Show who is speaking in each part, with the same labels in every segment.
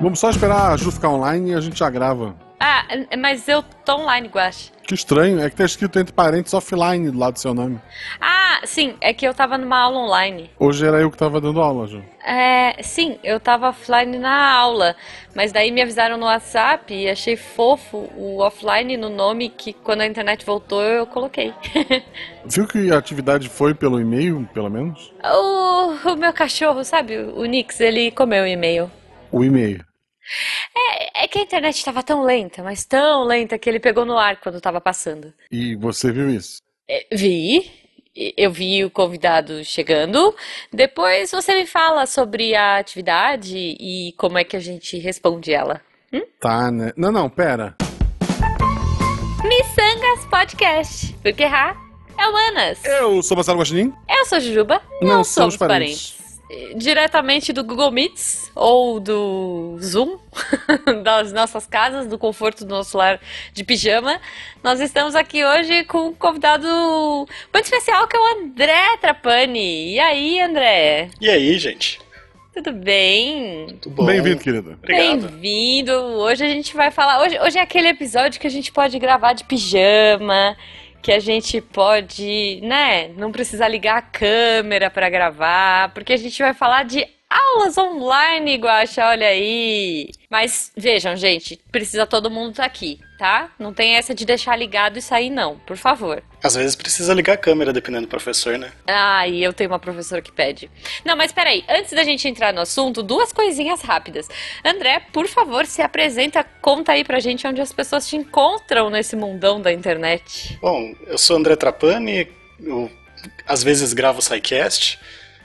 Speaker 1: Vamos só esperar a Ju ficar online e a gente já grava.
Speaker 2: Ah, mas eu tô online, Guache.
Speaker 1: Que estranho, é que tá escrito entre parênteses offline do lado do seu nome.
Speaker 2: Ah, sim, é que eu tava numa aula online.
Speaker 1: Hoje era eu que tava dando aula, Ju.
Speaker 2: É, sim, eu tava offline na aula, mas daí me avisaram no WhatsApp e achei fofo o offline no nome que quando a internet voltou eu coloquei.
Speaker 1: Viu que a atividade foi pelo e-mail, pelo menos?
Speaker 2: o, o meu cachorro, sabe, o Nix, ele comeu o e-mail.
Speaker 1: O e-mail.
Speaker 2: É, é que a internet estava tão lenta, mas tão lenta que ele pegou no ar quando estava passando.
Speaker 1: E você viu isso?
Speaker 2: É, vi. Eu vi o convidado chegando. Depois você me fala sobre a atividade e como é que a gente responde ela. Hum?
Speaker 1: Tá, né? Não, não, pera.
Speaker 2: Missangas Podcast. Porque errar é humanas.
Speaker 1: Eu sou Marcelo Guaxinim.
Speaker 2: Eu sou Jujuba.
Speaker 1: Não,
Speaker 2: Não,
Speaker 1: somos
Speaker 2: somos
Speaker 1: parentes.
Speaker 2: parentes. Diretamente do Google Meets ou do Zoom, das nossas casas, do conforto do nosso lar de pijama. Nós estamos aqui hoje com um convidado muito especial que é o André Trapani. E aí, André?
Speaker 3: E aí, gente?
Speaker 2: Tudo bem?
Speaker 3: Tudo bom?
Speaker 1: Bem-vindo, querida.
Speaker 3: Obrigado.
Speaker 2: Bem-vindo. Hoje a gente vai falar. Hoje, hoje é aquele episódio que a gente pode gravar de pijama, que a gente pode, né, não precisa ligar a câmera pra gravar, porque a gente vai falar de aulas online, Guaxa, olha aí. Mas vejam, gente, precisa todo mundo estar aqui, tá? Não tem essa de deixar ligado e sair, não, por favor.
Speaker 3: Às vezes precisa ligar a câmera, dependendo do professor, né?
Speaker 2: Ah, e eu tenho uma professora que pede. Não, mas peraí, antes da gente entrar no assunto, duas coisinhas rápidas. André, por favor, se apresenta, conta aí pra gente onde as pessoas te encontram nesse mundão da internet.
Speaker 3: Bom, eu sou André Trapani, eu às vezes gravo o SciCast.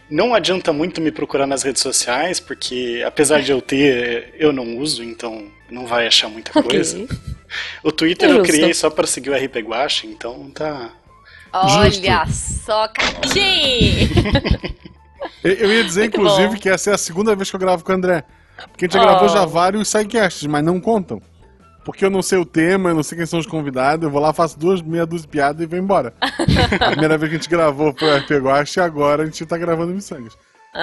Speaker 3: Não adianta muito me procurar nas redes sociais, porque apesar de eu ter, eu não uso, então não vai achar muita coisa.
Speaker 2: Ok.
Speaker 3: O Twitter eu
Speaker 2: Justo.
Speaker 3: criei só para seguir o RP Guache, então tá.
Speaker 2: Olha só, Catim!
Speaker 1: Eu, eu ia dizer,
Speaker 2: Muito
Speaker 1: inclusive,
Speaker 2: bom.
Speaker 1: que essa é a segunda vez que eu gravo com o André. Porque a gente já
Speaker 2: Oh.
Speaker 1: gravou já vários sidecasts, mas não contam. Porque eu não sei o tema, eu não sei quem são os convidados, eu vou lá, faço duas, meia dúzia de piadas e vou embora. a primeira vez que a gente gravou foi o RP Guache e agora a gente tá gravando Missangas.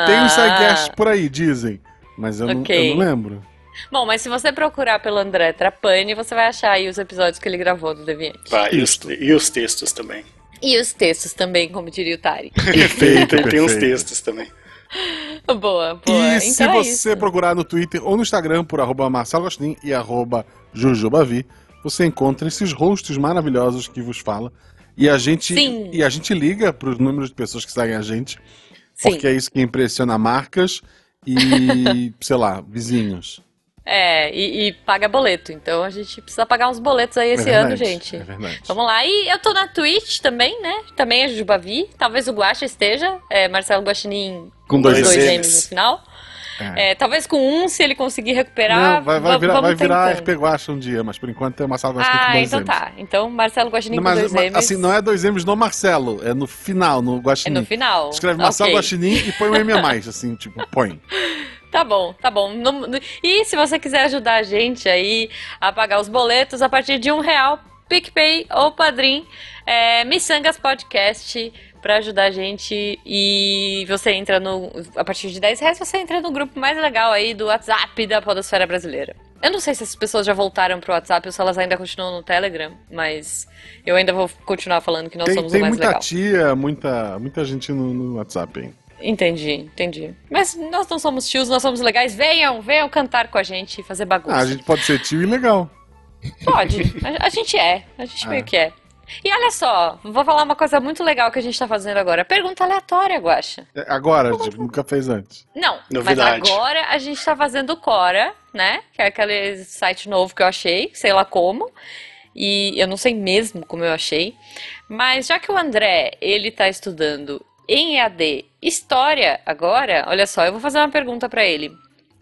Speaker 1: Tem um sidecast por aí, dizem. Mas eu, não,
Speaker 2: Ah. Ok.
Speaker 1: eu não lembro.
Speaker 2: Bom, mas se você procurar pelo André Trapani, você vai achar aí os episódios que ele gravou do Deviante.
Speaker 3: Vai, e, os, e os textos também.
Speaker 2: E os textos também, como diria o Tari.
Speaker 1: Perfeito,
Speaker 3: tem, tem uns
Speaker 1: perfeito.
Speaker 3: textos também.
Speaker 2: boa, boa.
Speaker 1: E
Speaker 2: então
Speaker 1: se
Speaker 2: é
Speaker 1: você
Speaker 2: isso.
Speaker 1: procurar no Twitter ou no Instagram por arroba Marcelo e arroba Jujubavi, você encontra esses hosts maravilhosos que vos fala. E a gente,
Speaker 2: Sim.
Speaker 1: e a gente liga para os números de pessoas que seguem a gente,
Speaker 2: Sim.
Speaker 1: porque é isso que impressiona marcas e, sei lá, vizinhos.
Speaker 2: É, e, e paga boleto. Então a gente precisa pagar uns boletos aí esse
Speaker 1: é
Speaker 2: ano,
Speaker 1: verdade,
Speaker 2: gente.
Speaker 1: É verdade.
Speaker 2: Vamos lá. E eu tô na Twitch também, né? Também é Jujubavi. Talvez o Guaxa esteja. É Marcelo Guaxinim
Speaker 1: Com dois
Speaker 3: dois M's.
Speaker 2: No final.
Speaker 1: É.
Speaker 2: É, talvez com um, se ele conseguir recuperar.
Speaker 1: Não, vai, vai
Speaker 2: va-
Speaker 1: virar, vai virar. RP Guacha um dia, mas por enquanto é Marcelo com
Speaker 2: Ah,
Speaker 1: dois
Speaker 2: então
Speaker 1: M's.
Speaker 2: tá. Então Marcelo Guaxinim
Speaker 1: Não,
Speaker 2: com
Speaker 1: mas,
Speaker 2: dois
Speaker 1: mas,
Speaker 2: M's.
Speaker 1: assim, não é dois M's no Marcelo, é no final, no
Speaker 2: É
Speaker 1: Guaxinim.
Speaker 2: no final.
Speaker 1: Escreve Marcelo
Speaker 2: Ok.
Speaker 1: Guaxinim e põe um M a mais, assim, tipo, põe.
Speaker 2: Tá bom, tá bom. E se você quiser ajudar a gente aí a pagar os boletos a partir de um real, PicPay ou Padrim, é, Missangas Podcast pra ajudar a gente e você entra no a partir de 10 reais você entra no grupo mais legal aí do WhatsApp da Podosfera Brasileira. Eu não sei se as pessoas já voltaram pro WhatsApp ou se elas ainda continuam no Telegram, mas eu ainda vou continuar falando que nós
Speaker 1: Tem,
Speaker 2: somos
Speaker 1: tem
Speaker 2: o mais
Speaker 1: muita
Speaker 2: legal.
Speaker 1: tia, muita, muita gente no, no WhatsApp, hein?
Speaker 2: Entendi, entendi. Mas nós não somos tios, nós somos legais. Venham, venham cantar com a gente e fazer bagunça.
Speaker 1: Ah, a gente pode ser tio e legal.
Speaker 2: Pode. A, a gente é. A gente
Speaker 1: Ah.
Speaker 2: meio que é. E olha só, vou falar uma coisa muito legal que a gente tá fazendo agora. Pergunta aleatória, Guaxa.
Speaker 1: É, Agora, tipo, nunca fez antes.
Speaker 2: Não,
Speaker 3: Novidade.
Speaker 2: mas agora a gente tá fazendo o Cora, né? Que é aquele site novo que eu achei, sei lá como. E eu não sei mesmo como eu achei. Mas já que o André, ele tá estudando em EAD História agora, olha só, eu vou fazer uma pergunta pra ele.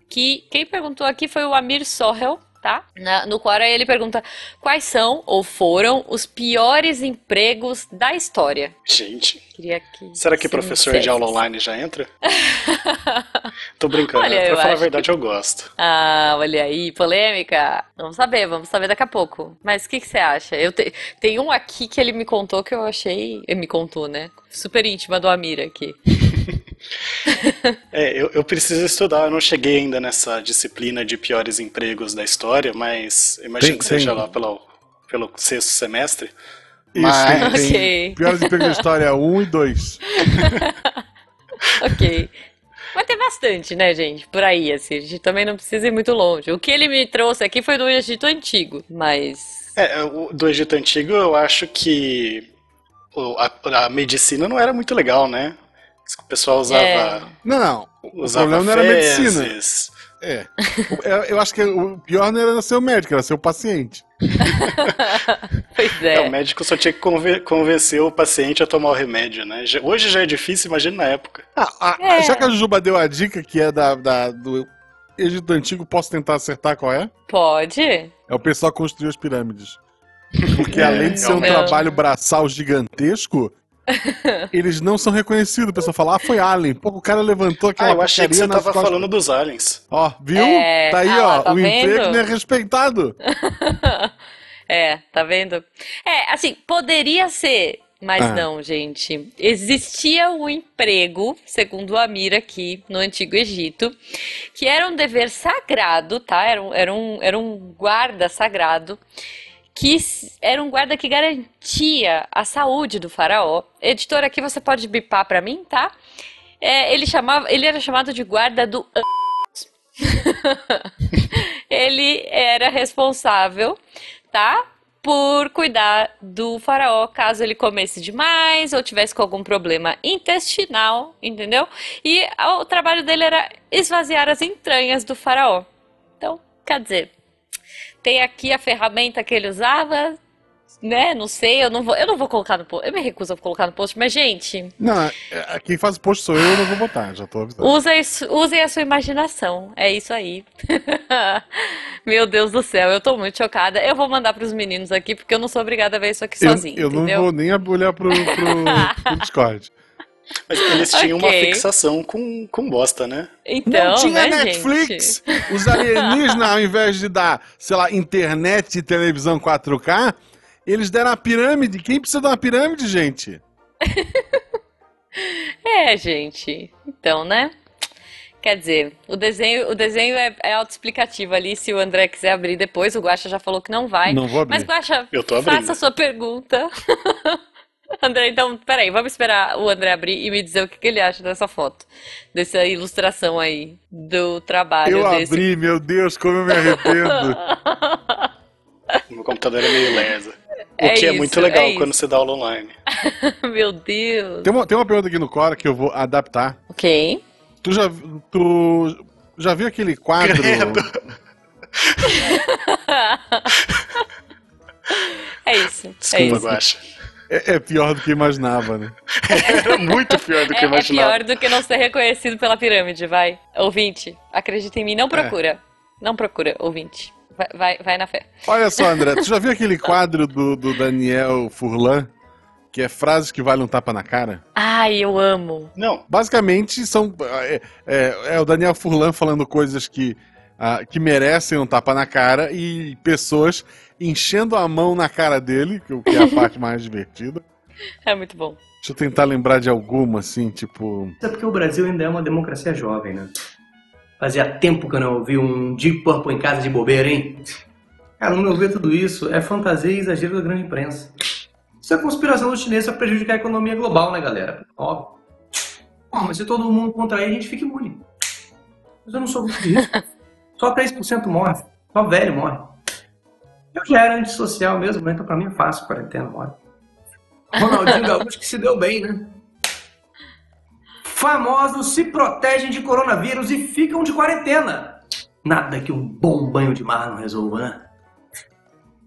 Speaker 2: Que quem perguntou aqui foi o Amir Sorrel, tá? Na- no Quora ele pergunta quais são ou foram os piores empregos da história.
Speaker 3: Gente,
Speaker 2: Queria que
Speaker 3: será que professor de aula online já entra? Tô brincando,
Speaker 2: Olha,
Speaker 3: pra falar a verdade eu gosto.
Speaker 2: Ah, olha aí, polêmica. Vamos saber, vamos saber daqui a pouco. Mas o que, que você acha? Eu te- Tem um aqui que ele me contou que eu achei. Ele me contou, né? Super íntima do Amir aqui.
Speaker 3: É, eu, eu preciso estudar, eu não cheguei ainda nessa disciplina de piores empregos da história, mas imagino
Speaker 1: Tem-
Speaker 3: que seja
Speaker 1: tem.
Speaker 3: lá pelo, pelo sexto semestre.
Speaker 1: Isso,
Speaker 3: Mas-
Speaker 1: tem
Speaker 2: Ok.
Speaker 1: Piores empregos da história 1 e 2.
Speaker 2: Ok. Mas tem bastante, né, gente? Por aí, assim. A gente também não precisa ir muito longe. O que ele me trouxe aqui foi do Egito Antigo, mas.
Speaker 3: É, o- do Egito Antigo eu acho que a, a medicina não era muito legal, né? O pessoal usava,
Speaker 2: É.
Speaker 1: Não, não. O
Speaker 3: usava
Speaker 1: problema não era a medicina. É. O- Eu, acho que o pior não era ser o médico, era ser o paciente.
Speaker 2: Pois
Speaker 3: É,
Speaker 2: é.
Speaker 3: o médico só tinha que conven- convencer o paciente a tomar o remédio, né? Hoje já é difícil, imagina na época.
Speaker 1: Ah, a-
Speaker 2: É.
Speaker 1: Já que a Juba deu a dica que é da, da- do Egito Antigo, posso tentar acertar qual é?
Speaker 2: Pode?
Speaker 1: É o pessoal que construiu as pirâmides. Porque além de ser um
Speaker 2: Não.
Speaker 1: trabalho braçal gigantesco, eles não são reconhecidos. O pessoal fala, ah, foi Alien. Pô, o cara levantou aquela
Speaker 3: Ah, eu achei que você tava
Speaker 1: costas.
Speaker 3: falando dos aliens.
Speaker 1: Ó, viu?
Speaker 2: É,
Speaker 1: tá aí,
Speaker 2: ah
Speaker 1: ó.
Speaker 2: tá
Speaker 1: o
Speaker 2: vendo?
Speaker 1: emprego não é respeitado.
Speaker 2: É, tá vendo? É, assim, poderia ser, mas
Speaker 1: Ah.
Speaker 2: não, gente. Existia um emprego, segundo o Amir aqui, no Antigo Egito, que era um dever sagrado, tá? Era um, era um, era um guarda sagrado, que era um guarda que garantia a saúde do faraó. Editor, aqui você pode bipar pra mim, tá? É, ele chamava, ele era chamado de guarda do ele era responsável, tá? Por cuidar do faraó caso ele comesse demais ou tivesse com algum problema intestinal, entendeu? E o trabalho dele era esvaziar as entranhas do faraó. Então, quer dizer, tem aqui a ferramenta que ele usava, né? Não sei, eu não vou, eu não vou colocar no post. Eu me recuso a colocar no post, mas gente,
Speaker 1: Não, é- quem faz o post sou eu, eu não vou botar, já tô avisando.
Speaker 2: Usem, usem a sua imaginação. É isso aí. Meu Deus do céu, eu tô muito chocada. Eu vou mandar pros meninos aqui, porque eu não sou obrigada a ver isso aqui
Speaker 1: Eu,
Speaker 2: sozinha,
Speaker 1: eu não
Speaker 2: entendeu?
Speaker 1: vou nem olhar pro, pro, pro Discord.
Speaker 3: Mas eles tinham uma
Speaker 2: Ok.
Speaker 3: fixação com, com bosta, né?
Speaker 2: Então,
Speaker 1: não tinha
Speaker 2: né,
Speaker 1: Netflix!
Speaker 2: gente?
Speaker 1: Os alienígenas, ao invés de dar, sei lá, internet e televisão 4K, eles deram a pirâmide. Quem precisa de uma pirâmide, gente?
Speaker 2: É, gente. Então, né? Quer dizer, o desenho, o desenho é, é autoexplicativo ali. Se o André quiser abrir depois, o Guaxa já falou que não vai.
Speaker 1: Não vou abrir.
Speaker 2: Mas, Guaxa,
Speaker 3: Eu tô abrindo.
Speaker 2: faça a sua pergunta. André, então, peraí, vamos esperar o André abrir e me dizer o que, que ele acha dessa foto, dessa ilustração aí do trabalho
Speaker 1: Eu
Speaker 2: desse.
Speaker 1: abri, meu Deus, como eu me arrependo.
Speaker 3: Meu computador é meio lesa. O
Speaker 2: É
Speaker 3: que é
Speaker 2: isso,
Speaker 3: muito legal
Speaker 2: é
Speaker 3: quando
Speaker 2: isso.
Speaker 3: você dá aula online.
Speaker 2: Meu Deus.
Speaker 1: Tem uma, tem uma pergunta aqui no Cora que eu vou adaptar.
Speaker 2: Ok.
Speaker 1: Tu já, tu já viu aquele quadro?
Speaker 3: Credo.
Speaker 2: É isso. é
Speaker 3: Desculpa,
Speaker 2: isso.
Speaker 3: Guaxa.
Speaker 1: É, é pior do que imaginava, né?
Speaker 3: Era muito pior do que
Speaker 2: É, é
Speaker 3: imaginava.
Speaker 2: pior do que não ser reconhecido pela pirâmide, vai. Ouvinte, acredita em mim,
Speaker 1: É.
Speaker 2: não procura. Não procura, ouvinte. Vai, vai, vai na fé.
Speaker 1: Olha só, André, tu já viu aquele quadro do, do Daniel Furlan? Que é frases que valem um tapa na cara?
Speaker 2: Ai, eu amo.
Speaker 3: Não,
Speaker 1: Basicamente, são. É, é- é o Daniel Furlan falando coisas que, ah, que merecem um tapa na cara e pessoas enchendo a mão na cara dele, que é a parte mais divertida.
Speaker 2: É muito bom.
Speaker 1: Deixa eu tentar lembrar de alguma, assim, tipo.
Speaker 4: Isso é porque o Brasil ainda é uma democracia jovem, né? Fazia tempo que eu não ouvi um Deep Purple em casa de bobeira, hein? Cara, não ouvir tudo isso é fantasia e exagero da grande imprensa. Isso é conspiração dos chineses para prejudicar a economia global, né, galera? Óbvio. Mas se todo mundo contrair, a gente fica imune. Mas eu não sou muito disso. Só 3% morre. Só velho morre. Eu já era antissocial mesmo, né? então pra mim é fácil, quarentena, morre. Ronaldinho Gaúcho que se deu bem, né? Famosos se protegem de coronavírus e ficam de quarentena. Nada que um bom banho de mar não resolva, né?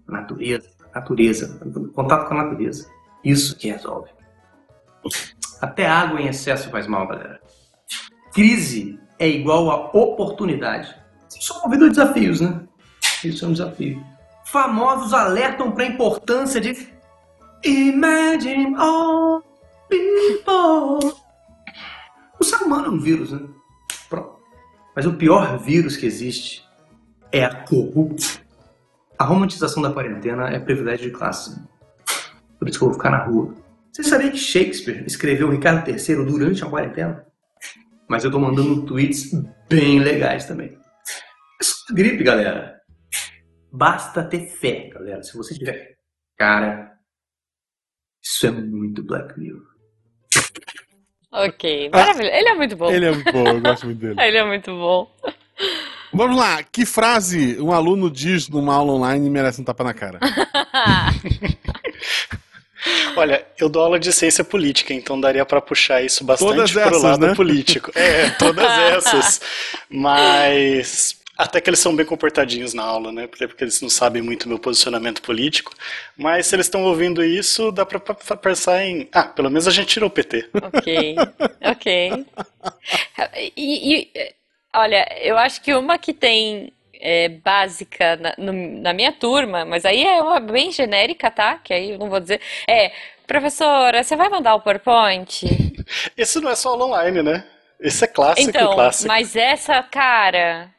Speaker 4: Natureza, natureza, contato com a natureza. Isso que resolve. Até água em excesso faz mal, galera. Crise é igual a oportunidade. Movidos a desafios, né? Isso é um desafio. Famosos alertam para a importância de Imagine all people. O ser humano é um vírus, né? Pronto. Mas o pior vírus que existe é a corrupção. A romantização da quarentena é privilégio de classe. Por isso que eu vou ficar na rua. Você sabia que Shakespeare escreveu Ricardo III durante a quarentena? Mas eu tô mandando tweets bem legais também. É gripe, galera. Basta ter fé, galera. Se você tiver. Cara, isso é muito Black Mirror.
Speaker 2: Ok, maravilha. Ele é muito bom.
Speaker 1: Ele é muito bom, eu gosto muito dele.
Speaker 2: Ele é muito bom.
Speaker 1: Vamos lá, que frase um aluno diz numa aula online e merece um tapa na cara?
Speaker 3: Olha, eu dou aula de ciência política, então daria pra puxar isso bastante
Speaker 1: Todas
Speaker 3: pro
Speaker 1: essas,
Speaker 3: lado
Speaker 1: né?
Speaker 3: político. É, todas essas. Mas até que eles são bem comportadinhos na aula, né? Porque eles não sabem muito meu posicionamento político. Mas se eles estão ouvindo isso, dá pra pra pensar em. Ah, pelo menos a gente tirou o PT.
Speaker 2: Ok, ok. E, e, olha, eu acho que uma que tem é, básica na, no- na minha turma, mas aí é uma bem genérica, tá? Que aí eu não vou dizer. É, professora, você vai mandar o PowerPoint?
Speaker 3: Esse não é só aula online, né? Esse é clássico,
Speaker 2: Então,
Speaker 3: clássico.
Speaker 2: mas essa, cara,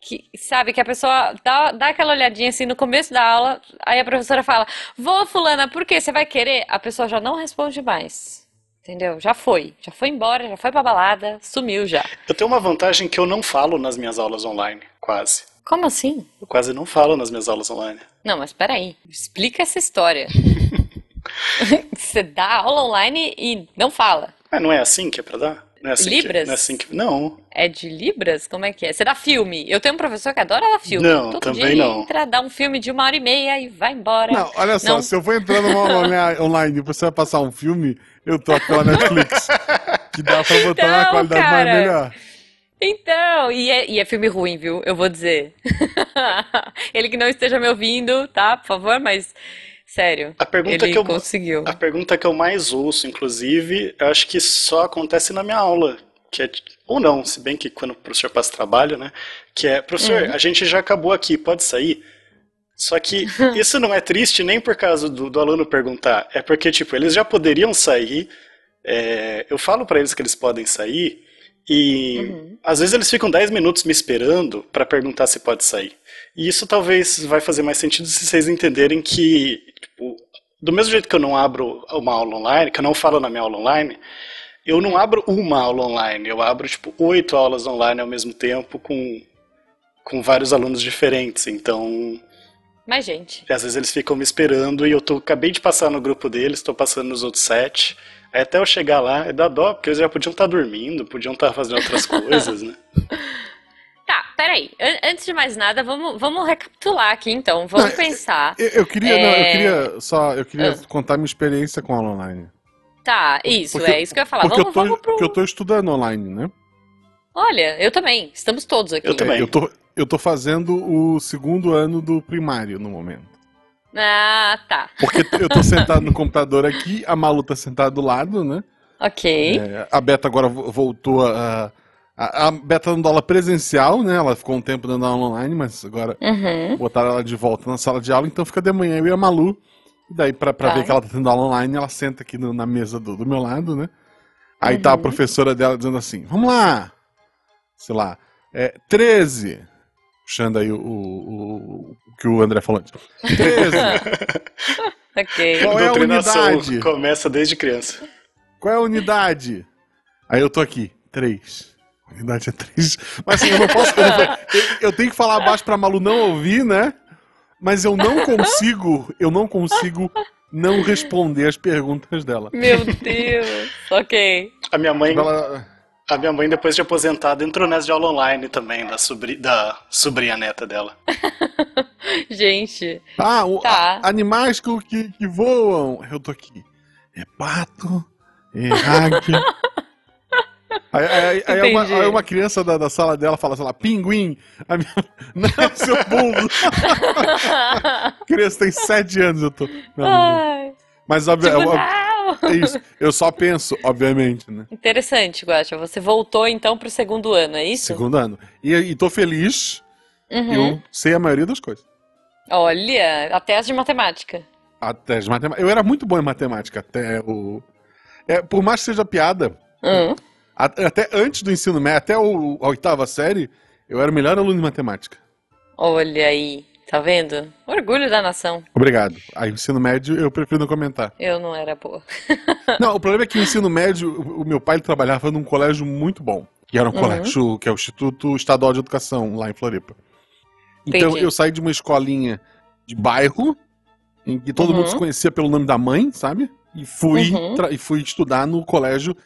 Speaker 2: que sabe que a pessoa dá, dá aquela olhadinha assim no começo da aula, aí a professora fala: Vou, fulana, por quê? Você vai querer? A pessoa já não responde mais. Entendeu? Já foi. Já foi embora, já foi pra balada, sumiu já.
Speaker 3: Eu tenho uma vantagem que eu não falo nas minhas aulas online, quase.
Speaker 2: Como assim?
Speaker 3: Eu quase não falo nas minhas aulas online.
Speaker 2: Não, mas peraí. Explica essa história. Você dá aula online e não fala.
Speaker 3: Mas não é assim que é pra dar? Não é assim
Speaker 2: Libras?
Speaker 3: Que, não é assim que. Não.
Speaker 2: É de Libras? Como é que é? Você dá filme. Eu tenho um professor que adora dar filme.
Speaker 3: Não,
Speaker 2: Todo
Speaker 3: também
Speaker 2: dia ele
Speaker 3: não.
Speaker 2: entra, dá um filme de uma hora e meia e vai embora.
Speaker 1: Não, olha só,
Speaker 2: Não.
Speaker 1: se eu for entrar numa aula online- e você vai passar um filme, eu troco pela Netflix. que dá pra botar uma
Speaker 2: Não,
Speaker 1: qualidade
Speaker 2: cara.
Speaker 1: mais melhor.
Speaker 2: Então, e é, e é filme ruim, viu? Eu vou dizer. Ele que não esteja me ouvindo, tá? Por favor, mas sério.
Speaker 3: A pergunta
Speaker 2: Ele
Speaker 3: que eu
Speaker 2: conseguiu.
Speaker 3: A pergunta que eu mais ouço, inclusive, eu acho que só acontece na minha aula. Que é, ou não, se bem que quando o professor passa trabalho, né? Que é, professor,
Speaker 2: Uhum.
Speaker 3: a gente já acabou aqui, pode sair? Só que isso não é triste nem por causa do, do aluno perguntar, é porque, tipo, eles já poderiam sair, é, eu falo pra eles que eles podem sair, e
Speaker 2: Uhum.
Speaker 3: às vezes eles ficam 10 minutos me esperando pra perguntar se pode sair. E isso talvez vai fazer mais sentido se vocês entenderem que, do mesmo jeito que eu não abro uma aula online, que eu não falo na minha aula online, eu não abro uma aula online, eu abro, tipo, oito aulas online ao mesmo tempo com, com vários alunos diferentes. Então,
Speaker 2: Mas, gente,
Speaker 3: às vezes eles ficam me esperando e eu tô, acabei de passar no grupo deles, estou passando nos outros sete. Aí até eu chegar lá, é da dó, porque eles já podiam estar dormindo, podiam estar fazendo outras coisas, né?
Speaker 2: Peraí. An- antes de mais nada, vamos, vamos recapitular aqui então. Vamos
Speaker 1: Não,
Speaker 2: pensar.
Speaker 1: Eu, eu queria, não, eu
Speaker 2: É.
Speaker 1: queria só, eu queria
Speaker 2: Ah.
Speaker 1: contar minha experiência com aula online.
Speaker 2: Tá, isso,
Speaker 1: Porque-
Speaker 2: é isso que eu ia falar.
Speaker 1: Porque
Speaker 2: Vamos,
Speaker 1: eu tô,
Speaker 2: vamos pro.
Speaker 1: porque eu tô estudando online, né?
Speaker 2: Olha, eu também. Estamos todos aqui.
Speaker 3: Eu também.
Speaker 1: É, eu, tô, eu tô fazendo o segundo ano do primário no momento.
Speaker 2: Ah, tá.
Speaker 1: Porque eu tô sentado no computador aqui, a Malu tá sentada do lado, né?
Speaker 2: Ok.
Speaker 1: É, a Beta agora vo- voltou a. A, a Beta dando aula presencial, né? Ela ficou um tempo dando aula online, mas agora
Speaker 2: Uhum.
Speaker 1: botaram ela de volta na sala de aula, então fica de manhã eu e a Malu. E daí, pra, pra
Speaker 2: Tá.
Speaker 1: ver que ela tá tendo aula online, ela senta aqui no- na mesa do, do meu lado, né? Aí tá a
Speaker 2: Uhum.
Speaker 1: professora dela dizendo assim: vamos lá! Sei lá, é 13. Puxando aí o, o, o- o que o André falou antes. 13.
Speaker 2: Ok.
Speaker 1: Qual é a unidade?
Speaker 3: começa desde criança.
Speaker 1: Qual é a unidade? Aí eu tô aqui, 3. A unidade é 3. Mas assim, eu não posso. Eu, não- eu- eu tenho que falar baixo pra Malu não ouvir, né? Mas eu não consigo. Eu não consigo não responder as perguntas dela.
Speaker 2: Meu Deus. Ok.
Speaker 3: A minha mãe,
Speaker 1: Ela-
Speaker 3: a minha mãe depois de aposentada, entrou nessa de aula online também, da, sobri, da sobrinha neta dela.
Speaker 2: Gente.
Speaker 1: Ah, o-
Speaker 2: Tá.
Speaker 1: a- animais que, que, que voam. Eu tô aqui. É pato, é águia. Aí, aí- aí uma, aí uma criança da, da sala dela fala, sei lá, pinguim. A minha... Não, seu. A criança tem sete anos, eu tô.
Speaker 2: Ai,
Speaker 1: Mas óbvio,
Speaker 2: tipo,
Speaker 1: é,
Speaker 2: não.
Speaker 1: é isso. Eu só penso, obviamente, né?
Speaker 2: Interessante, Guaxa. Você voltou então pro segundo ano, é isso?
Speaker 1: Segundo ano. E, e tô feliz,
Speaker 2: Uhum.
Speaker 1: eu sei a maioria das coisas.
Speaker 2: Olha, até as de matemática.
Speaker 1: Até as matemáticas. Eu era muito bom em matemática, até o. É, por mais que seja piada,
Speaker 2: Hum.
Speaker 1: a- até antes do ensino médio, até o, a oitava série, eu era o melhor aluno de matemática.
Speaker 2: Olha aí, tá vendo? Orgulho da nação.
Speaker 1: Obrigado. Aí o ensino médio eu prefiro não comentar.
Speaker 2: Eu não era boa.
Speaker 1: Não, o problema é que o ensino médio, o meu pai trabalhava num colégio muito bom. que era um
Speaker 2: Uhum.
Speaker 1: colégio, que é o Instituto Estadual de Educação, lá em Floripa. Então
Speaker 2: Entendi.
Speaker 1: eu saí de uma escolinha de bairro, em que todo
Speaker 2: Uhum.
Speaker 1: mundo se conhecia pelo nome da mãe, sabe? E fui,
Speaker 2: Uhum.
Speaker 1: e fui estudar no colégio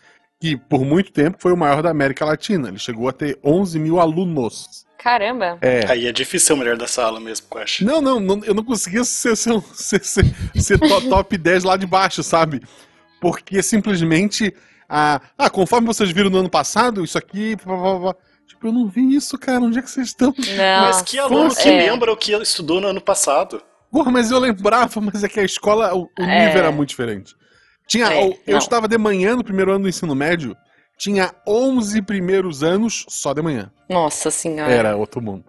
Speaker 1: que por muito tempo foi o maior da América Latina. Ele chegou a ter 11 mil alunos.
Speaker 2: Caramba.
Speaker 1: É.
Speaker 3: Aí é difícil ser o melhor da sala mesmo, eu acho.
Speaker 1: Não, não, não, eu não conseguia ser, ser, ser, ser, ser to- top 10 lá de baixo, sabe? Porque simplesmente. Ah, ah, conforme vocês viram no ano passado, isso aqui. Blá, blá, blá. Tipo, eu não vi isso, cara. Onde é que vocês estão?
Speaker 2: Não.
Speaker 3: Mas que aluno que
Speaker 2: É.
Speaker 3: lembra o que estudou no ano passado?
Speaker 1: Porra, mas eu lembrava, mas é que a escola, o, o
Speaker 2: É.
Speaker 1: nível era muito diferente. Tinha,
Speaker 2: É,
Speaker 1: eu
Speaker 2: não.
Speaker 1: estava de manhã no primeiro ano do ensino médio, tinha 11 primeiros anos só de manhã.
Speaker 2: Nossa senhora.
Speaker 1: Era outro mundo.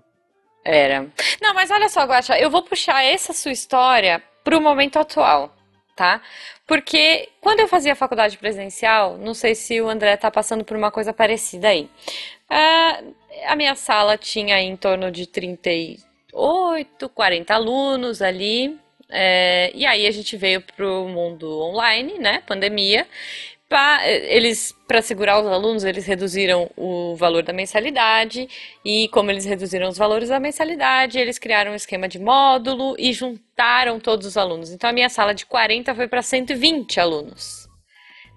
Speaker 2: Era. Não, mas olha só, Guaxa, eu vou puxar essa sua história pro momento atual, tá? Porque quando eu fazia faculdade presencial, não sei se o André tá passando por uma coisa parecida aí. Ah, a minha sala tinha em torno de 38, 40 alunos ali. É, e aí a gente veio pro mundo online, né? Pandemia. Pa- Eles, para segurar os alunos, eles reduziram o valor da mensalidade, e como eles reduziram os valores da mensalidade, eles criaram um esquema de módulo e juntaram todos os alunos. Então a minha sala de 40 foi para 120 alunos.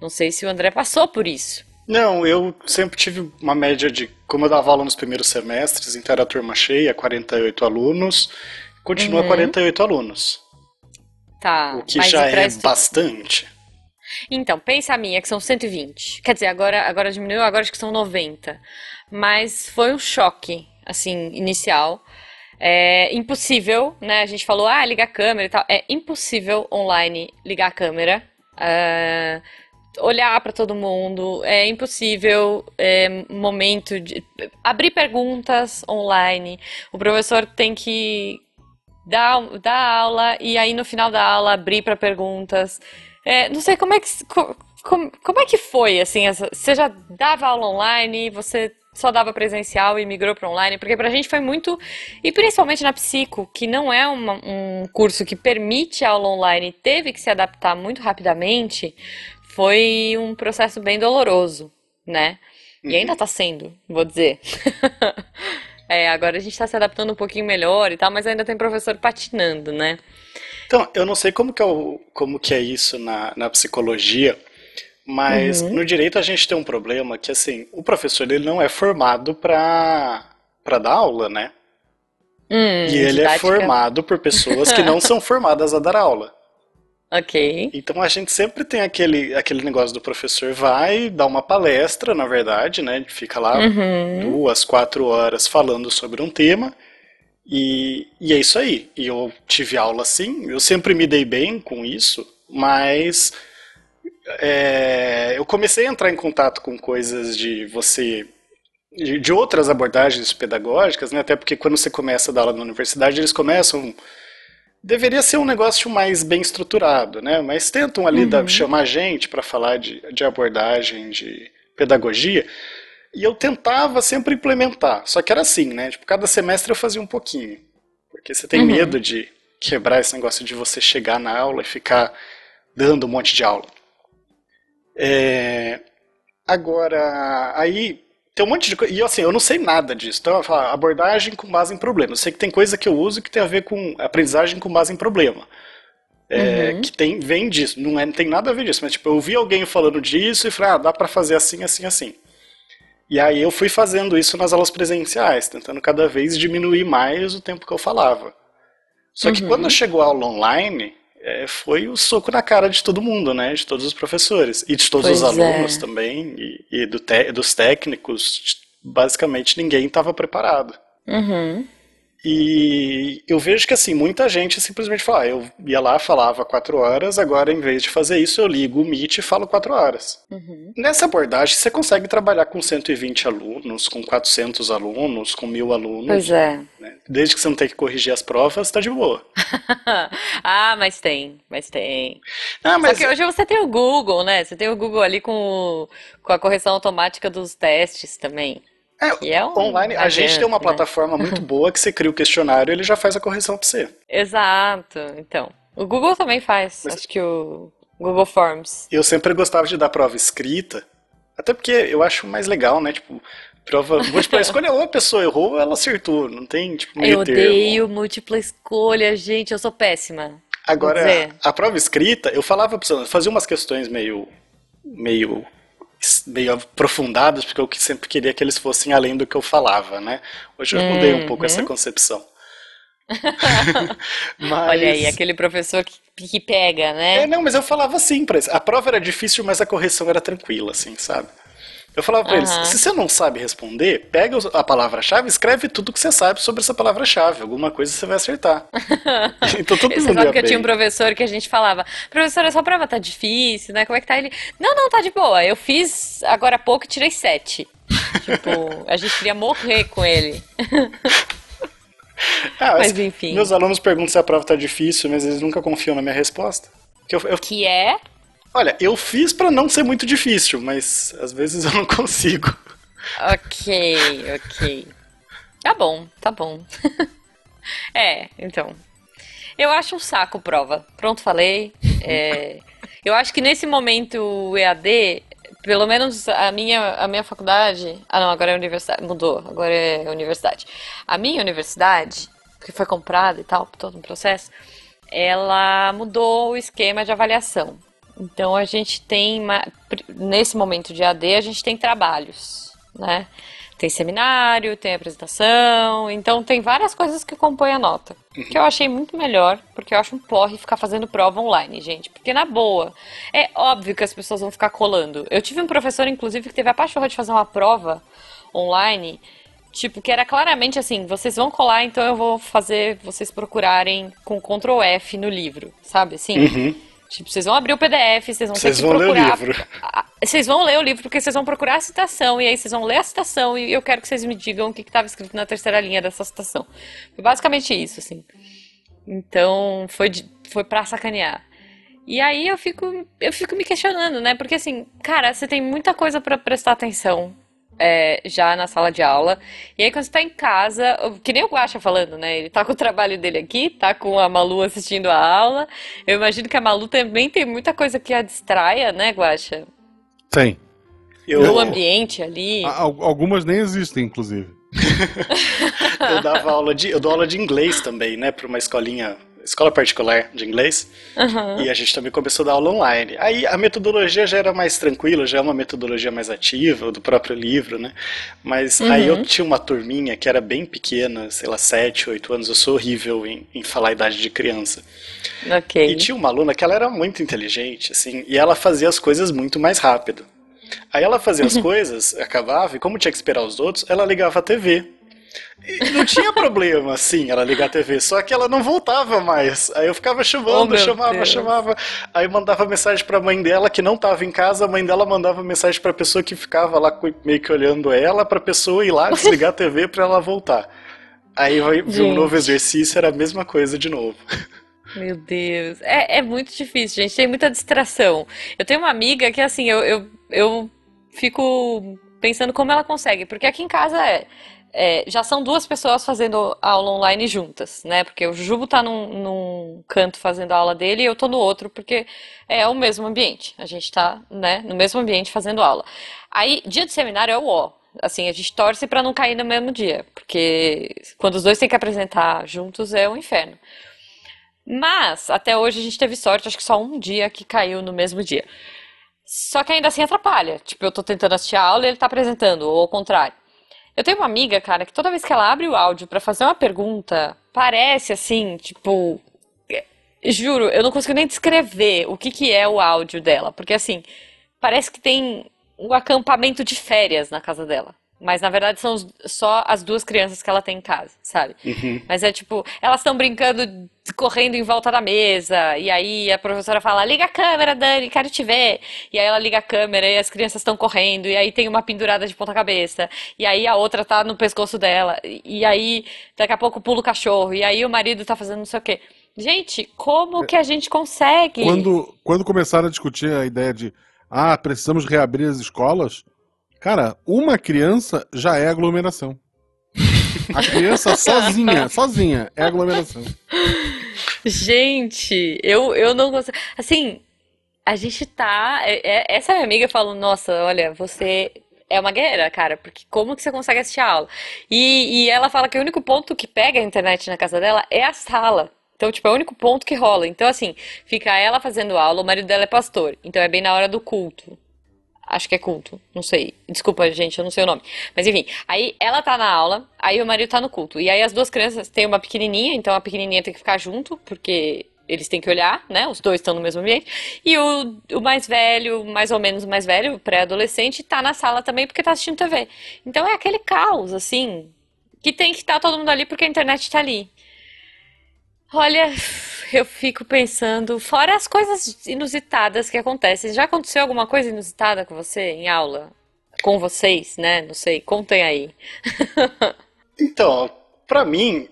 Speaker 2: Não sei se o André passou por isso.
Speaker 3: Não, eu sempre tive uma média de. Como eu dava aula nos primeiros semestres, então era turma cheia, 48 alunos, continua
Speaker 2: Uhum.
Speaker 3: 48 alunos.
Speaker 2: Tá,
Speaker 3: O que
Speaker 2: mas
Speaker 3: já é bastante.
Speaker 2: Então, pensa a minha, que são 120. Quer dizer, agora, agora diminuiu, agora acho que são 90. Mas foi um choque, assim, inicial. É impossível, né? A gente falou, ah, liga a câmera e tal. É impossível online ligar a câmera. ah, olhar para todo mundo. É impossível, é, momento de abrir perguntas online. O professor tem que dar, dar aula e aí no final da aula abrir para perguntas. É, não sei como é que co- como, como é que foi assim, essa- você já dava aula online, você só dava presencial e migrou para online, porque pra gente foi muito e principalmente na psico, que não é uma- um curso que permite aula online, e teve que se adaptar muito rapidamente, foi um processo bem doloroso, né? E ainda tá sendo, vou dizer. É, agora a gente tá se adaptando um pouquinho melhor e tal, mas ainda tem professor patinando, né?
Speaker 3: Então, eu não sei como que é, o- como que é isso na, na psicologia, mas
Speaker 2: Uhum.
Speaker 3: no direito a gente tem um problema que, assim, o professor ele não é formado para dar aula, né?
Speaker 2: Hum,
Speaker 3: E ele é
Speaker 2: didática.
Speaker 3: formado por pessoas que não são formadas a dar aula.
Speaker 2: Ok.
Speaker 3: Então a gente sempre tem aquele, aquele negócio do professor vai dar uma palestra, na verdade, né? Fica lá
Speaker 2: Uhum.
Speaker 3: duas, quatro horas falando sobre um tema. E, e é isso aí. E eu tive aula assim, eu sempre me dei bem com isso, mas é, eu comecei a entrar em contato com coisas de você. De, de outras abordagens pedagógicas, né? Até porque quando você começa a dar aula na universidade, eles começam. Deveria ser um negócio mais bem estruturado, né? Mas tentam ali dar- chamar gente para falar de, de abordagem, de pedagogia. E eu tentava sempre implementar. Só que era assim, né? Tipo, cada semestre eu fazia um pouquinho. Porque você tem
Speaker 2: Uhum.
Speaker 3: medo de quebrar esse negócio de você chegar na aula e ficar dando um monte de aula. É, Agora, aí tem um monte de coisa. E assim, eu não sei nada disso. Então, eu falo, abordagem com base em problema. Eu sei que tem coisa que eu uso que tem a ver com aprendizagem com base em problema. É,
Speaker 2: Uhum.
Speaker 3: Que tem, vem disso. Não, é, não tem nada a ver disso. Mas, tipo, eu ouvi alguém falando disso e falei, ah, dá pra fazer assim, assim, assim. E aí eu fui fazendo isso nas aulas presenciais, tentando cada vez diminuir mais o tempo que eu falava. Só que
Speaker 2: Uhum.
Speaker 3: quando chegou a aula online, é, foi o soco na cara de todo mundo, né? De todos os professores. E de todos os
Speaker 2: Pois é.
Speaker 3: alunos também, e, e do te- dos técnicos. Basicamente ninguém estava preparado.
Speaker 2: Uhum.
Speaker 3: E eu vejo que assim, muita gente simplesmente fala, ah, eu ia lá, falava quatro horas, agora em vez de fazer isso, eu ligo o Meet e falo quatro horas.
Speaker 2: Uhum.
Speaker 3: Nessa abordagem, você consegue trabalhar com 120 alunos, com 400 alunos, com mil alunos,
Speaker 2: Pois é.
Speaker 3: né? Desde que você não tenha que corrigir as provas, tá de boa.
Speaker 2: ah, mas tem, mas tem.
Speaker 3: Ah,
Speaker 2: Só
Speaker 3: mas
Speaker 2: que hoje você tem o Google, né? Você tem o Google ali com, o- com a correção automática dos testes também.
Speaker 3: É,
Speaker 2: é um
Speaker 3: online, a gente tem uma
Speaker 2: né?
Speaker 3: plataforma muito boa que você cria o questionário e ele já faz a correção pra você.
Speaker 2: Exato. Então, o Google também faz.
Speaker 3: Mas-
Speaker 2: Acho que o Google Forms.
Speaker 3: Eu sempre gostava de dar prova escrita, Até porque eu acho mais legal, né? Tipo, prova múltipla escolha, ou a pessoa errou ou ela acertou. Não tem, tipo, meio
Speaker 2: Eu
Speaker 3: termo.
Speaker 2: odeio múltipla escolha, gente, eu sou péssima.
Speaker 3: Agora, a prova escrita, eu falava pra eu fazia umas questões meio. meio. Meio aprofundadas, porque eu sempre queria que eles fossem além do que eu falava, né? Hoje eu mudei um pouco
Speaker 2: Uhum.
Speaker 3: essa concepção. Mas...
Speaker 2: Olha aí, aquele professor que, que pega, né?
Speaker 3: É, não, mas eu falava assim pra eles. A prova era difícil, mas a correção era tranquila, assim, sabe? Eu falava pra eles, se você não sabe responder, pega a palavra-chave e escreve tudo que você sabe sobre essa palavra-chave. Alguma coisa você vai acertar. então todo
Speaker 2: Você
Speaker 3: mundo
Speaker 2: sabe
Speaker 3: ia
Speaker 2: que eu tinha um
Speaker 3: bem.
Speaker 2: professor que a gente falava, professor, essa prova tá difícil, né? Como é que tá? Ele, não, não, tá de boa. Eu fiz agora há pouco e tirei sete. Tipo, a gente queria morrer com ele.
Speaker 3: Ah,
Speaker 2: Mas
Speaker 3: as-
Speaker 2: enfim.
Speaker 3: Meus alunos perguntam se a prova tá difícil, mas eles nunca confiam na minha resposta. Que eu- eu-
Speaker 2: Que é.
Speaker 3: Olha, eu fiz pra não ser muito difícil, mas às vezes eu não consigo.
Speaker 2: Ok, ok. Tá bom, tá bom. É, então. Eu acho um saco prova. Pronto, falei. É, eu acho que nesse momento EAD, pelo menos a minha, a minha faculdade. Ah, não, agora é universidade. Mudou, agora é universidade. A minha universidade, que foi comprada e tal, todo um processo, ela mudou o esquema de avaliação. Então a gente tem, nesse momento de AD, a gente tem trabalhos, né? Tem seminário, tem apresentação, então tem várias coisas que compõem a nota. Que eu achei muito melhor, porque eu acho um porre ficar fazendo prova online, gente. Porque na boa, é óbvio que as pessoas vão ficar colando. Eu tive um professor, inclusive, que teve a pachorra de fazer uma prova online Tipo, que era claramente assim, vocês vão colar, então eu vou fazer vocês procurarem com Ctrl F no livro, sabe assim? Tipo, vocês vão abrir o PDF, vocês vão.
Speaker 3: Vocês
Speaker 2: ter que
Speaker 3: vão ler o
Speaker 2: procurar.
Speaker 3: livro.
Speaker 2: Vocês vão ler o livro porque vocês vão procurar a citação, e aí vocês vão ler a citação, e eu quero que vocês me digam o que estava escrito na terceira linha dessa citação. Foi basicamente isso, assim. Então, foi, de- foi pra sacanear. E aí eu fico, eu fico me questionando, né? Porque assim, cara, você tem muita coisa pra prestar atenção é, já na sala de aula. E aí quando você tá em casa, que nem o Guaxa falando, né? Ele tá com o trabalho dele aqui, tá com a Malu assistindo a aula. Eu imagino que a Malu também tem muita coisa que a distraia, né, Guaxa?
Speaker 1: Tem.
Speaker 3: Eu,
Speaker 2: No ambiente ali.
Speaker 1: Algumas nem existem, inclusive.
Speaker 3: eu dava aula de. Eu dou aula de inglês também, né? Pra uma escolinha. Escola particular de inglês.
Speaker 2: Aham.
Speaker 3: E a gente também começou a dar aula online. Aí a metodologia já era mais tranquila, já é uma metodologia mais ativa, do próprio livro, né? Mas aí eu tinha uma turminha que era bem pequena, sei lá, 7, 8 anos. Eu sou horrível em, em falar a idade de criança.
Speaker 2: Ok.
Speaker 3: E tinha uma aluna que ela era muito inteligente, assim, e ela fazia as coisas muito mais rápido. Aí ela fazia as coisas, acabava, e como tinha que esperar os outros, ela ligava a TV. E não tinha problema, assim, ela ligar a TV, só que ela não voltava mais. Aí eu ficava
Speaker 2: Oh,
Speaker 3: chamando,
Speaker 2: meu
Speaker 3: chamava,
Speaker 2: Deus.
Speaker 3: chamava. Aí mandava mensagem pra mãe dela que não tava em casa, a mãe dela mandava mensagem pra pessoa que ficava lá meio que olhando ela, pra pessoa ir lá desligar a TV pra ela voltar. Aí eu vi um novo exercício, era a mesma coisa de novo.
Speaker 2: Meu Deus. É, é muito difícil, gente. Tem muita distração. Eu tenho uma amiga que, assim, eu, eu, eu fico pensando como ela consegue. Porque aqui em casa é, é, já são duas pessoas fazendo aula online juntas, né? Porque o Jujubo tá num, num canto fazendo a aula dele e eu tô no outro, porque é o mesmo ambiente. A gente tá, né, no mesmo ambiente fazendo aula. Aí, dia de seminário é o ó. Assim, a gente torce pra não cair no mesmo dia. Porque quando os dois têm que apresentar juntos é um inferno. Mas, até hoje a gente teve sorte, acho que só um dia que caiu no mesmo dia. Só que ainda assim atrapalha. Tipo, eu tô tentando assistir a aula e ele tá apresentando, ou ao contrário. Eu tenho uma amiga, cara, que toda vez que ela abre o áudio pra fazer uma pergunta, parece assim, tipo. é, Juro, eu não consigo nem descrever o que que é o áudio dela. Porque assim, parece que tem um acampamento de férias na casa dela. Mas na verdade são só as duas crianças que ela tem em casa, sabe? Mas é tipo, elas estão brincando, correndo em volta da mesa, e aí a professora fala: liga a câmera, Dani, quero te ver. E aí ela liga a câmera e as crianças estão correndo, e aí tem uma pendurada de ponta-cabeça, e aí a outra tá no pescoço dela, e e aí daqui a pouco pula o cachorro, e aí o marido tá fazendo não sei o quê. Gente, como que a gente consegue?
Speaker 1: Quando, quando começaram a discutir a ideia de ah, precisamos reabrir as escolas, cara, uma criança já é aglomeração. A criança sozinha, sozinha, é aglomeração.
Speaker 2: Gente, eu, eu não consigo. Assim, a gente tá. é- é- essa minha amiga falou: Nossa, olha, você é uma guerreira, cara, porque como que você consegue assistir a aula? E, e ela fala que o único ponto que pega a internet na casa dela é a sala. Então, tipo, é o único ponto que rola. Então, assim, fica ela fazendo aula, o marido dela é pastor. Então, é bem na hora do culto. Acho que é culto, não sei. Desculpa, gente, eu não sei o nome. Mas enfim, aí ela tá na aula, aí o marido tá no culto. E aí as duas crianças têm uma pequenininha, então a pequenininha tem que ficar junto, porque eles têm que olhar, né? Os dois estão no mesmo ambiente. E o, o mais velho, mais ou menos mais velho, pré-adolescente, tá na sala também porque tá assistindo TV. Então é aquele caos, assim, que tem que estar todo mundo ali porque a internet tá ali. Olha, eu fico pensando, fora as coisas inusitadas que acontecem. Já aconteceu alguma coisa inusitada com você em aula? Com vocês, né? Não sei, contem aí.
Speaker 3: Então, pra mim,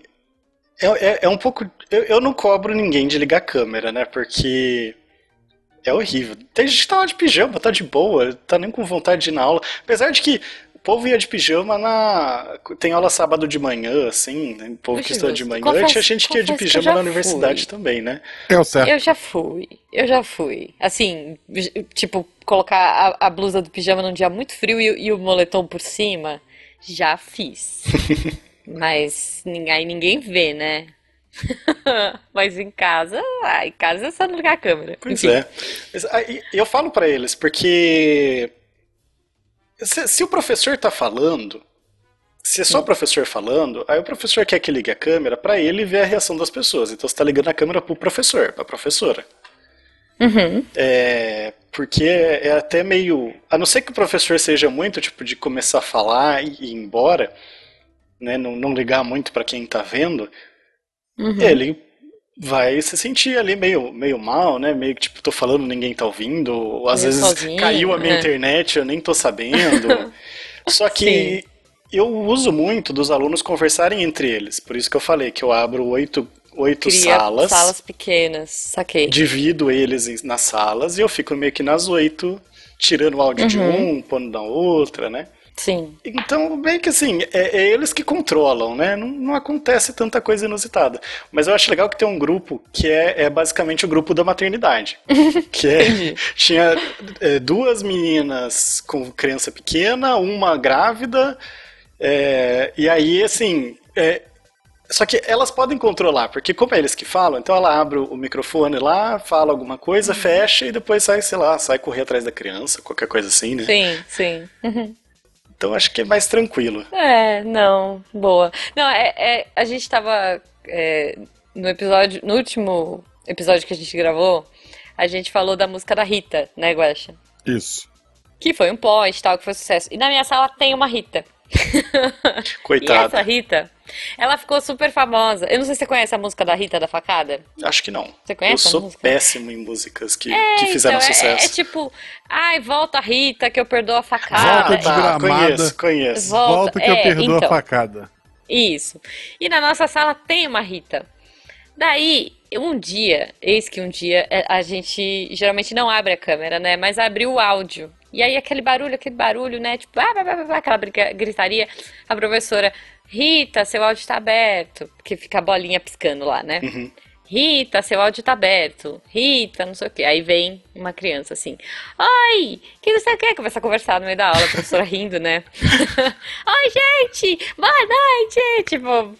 Speaker 3: é, é, é um pouco. Eu, eu não cobro ninguém de ligar a câmera, né? Porque é horrível. Tem gente que tá lá de pijama, tá de boa, tá nem com vontade de ir na aula. Apesar de que povo ia de pijama na. Tem aula sábado de manhã, assim, né? o povo que estuda de manhã.
Speaker 2: confesso-
Speaker 3: tinha gente que ia de pijama na universidade
Speaker 2: fui.
Speaker 3: também, né?
Speaker 1: É o certo.
Speaker 2: Eu já fui, eu já fui. Assim, tipo, colocar a, a blusa do pijama num dia muito frio e, e o moletom por cima, já fiz. Mas aí ninguém vê, né? Mas em casa, ah, em casa é só não ligar a câmera.
Speaker 3: Pois
Speaker 2: Enfim.
Speaker 3: é. Eu falo pra eles, porque se, se o professor tá falando, se é só o professor falando, aí o professor quer que ligue a câmera pra ele ver a reação das pessoas. Então você tá ligando a câmera pro professor, pra professora.
Speaker 2: Uhum.
Speaker 3: É, porque é até meio. A não ser que o professor seja muito tipo de começar a falar e ir embora, né, não, não ligar muito pra quem tá vendo,
Speaker 2: Uhum.
Speaker 3: ele vai se sentir ali meio, meio mal, né? Meio que tipo, tô falando, ninguém tá ouvindo, ou às
Speaker 2: Meio
Speaker 3: vezes
Speaker 2: sozinho,
Speaker 3: caiu a minha
Speaker 2: é.
Speaker 3: internet, eu nem tô sabendo. Só que eu uso muito dos alunos conversarem entre eles, por isso que eu falei que eu abro oito, oito
Speaker 2: Cria
Speaker 3: salas,
Speaker 2: salas pequenas, saquei.
Speaker 3: divido eles nas salas e eu fico meio que nas oito, tirando o áudio de
Speaker 2: Uhum.
Speaker 3: um, pondo na outra, né?
Speaker 2: Sim.
Speaker 3: Então, meio que assim, é, é eles que controlam, né? Não, não acontece tanta coisa inusitada. Mas eu acho legal que tem um grupo que é, é basicamente o grupo da maternidade. Que é, tinha é, duas meninas com criança pequena, uma grávida, é, e aí, assim. é, só que elas podem controlar, porque como é eles que falam, então ela abre o microfone lá, fala alguma coisa,
Speaker 2: Uhum.
Speaker 3: fecha e depois sai, sei lá, sai correr atrás da criança, qualquer coisa assim, né?
Speaker 2: Sim, sim. Uhum.
Speaker 3: Então acho que é mais tranquilo.
Speaker 2: É, não, boa. Não, é, é- a gente tava é, no episódio, no último episódio que a gente gravou, a gente falou da música da Rita, né, Guaxa?
Speaker 1: Isso.
Speaker 2: Que foi um post, tal, que foi sucesso. E na minha sala tem uma Rita. E
Speaker 3: Coitada.
Speaker 2: essa Rita, ela ficou super famosa. Eu não sei se você conhece a música da Rita da Facada.
Speaker 3: Acho que não.
Speaker 2: Você conhece
Speaker 3: Eu
Speaker 2: a
Speaker 3: sou
Speaker 2: música?
Speaker 3: péssimo em músicas que, que fizeram
Speaker 2: então, é-
Speaker 3: sucesso.
Speaker 2: É, tipo, ai, volta Rita, que eu perdoo a
Speaker 3: ah,
Speaker 2: facada.
Speaker 1: Volta desgramada.
Speaker 3: conheço, conheço.
Speaker 2: Volta,
Speaker 1: Volta que eu
Speaker 2: é,
Speaker 1: perdoo
Speaker 2: então.
Speaker 1: a facada.
Speaker 2: Isso. E na nossa sala tem uma Rita. Daí, um dia, eis que um dia é, a gente geralmente não abre a câmera, né? Mas abre o áudio. E aí aquele barulho, aquele barulho, né? Tipo, ah, blá, blá, blá, blá, aquela briga- gritaria. A professora, Rita, seu áudio tá aberto. Porque fica a bolinha piscando lá, né?
Speaker 3: Uhum.
Speaker 2: Rita, seu áudio tá aberto. Rita, não sei o quê. Aí vem uma criança assim. Oi, que não sei o quê. Começa a conversar no meio da aula, a professora rindo, né? Oi, gente! Boa noite! Tipo,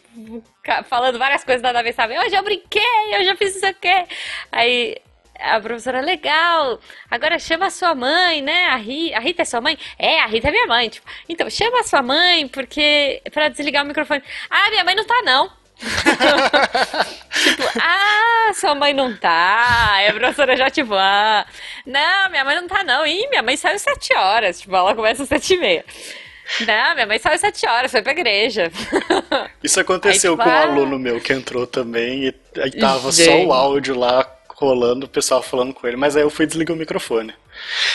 Speaker 2: falando várias coisas nada a ver, sabe? Hoje eu brinquei, hoje eu fiz não sei o quê. Aí a professora, legal, agora chama a sua mãe, né? A, Ri, a Rita é sua mãe? É, a Rita é minha mãe. Tipo, então, chama a sua mãe, porque. pra desligar o microfone. Ah, minha mãe não tá, não. Tipo, ah, sua mãe não tá. Aí a professora já, tipo, ah, não, minha mãe não tá, não. Ih, minha mãe saiu às sete horas. Tipo, ela começa às sete e meia. Não, minha mãe saiu às sete horas, foi pra igreja.
Speaker 3: Isso aconteceu
Speaker 2: Aí, tipo,
Speaker 3: com um
Speaker 2: ah.
Speaker 3: aluno meu que entrou também e aí tava só
Speaker 2: Gente.
Speaker 3: o áudio lá rolando, o pessoal falando com ele, mas aí eu fui desligar o microfone.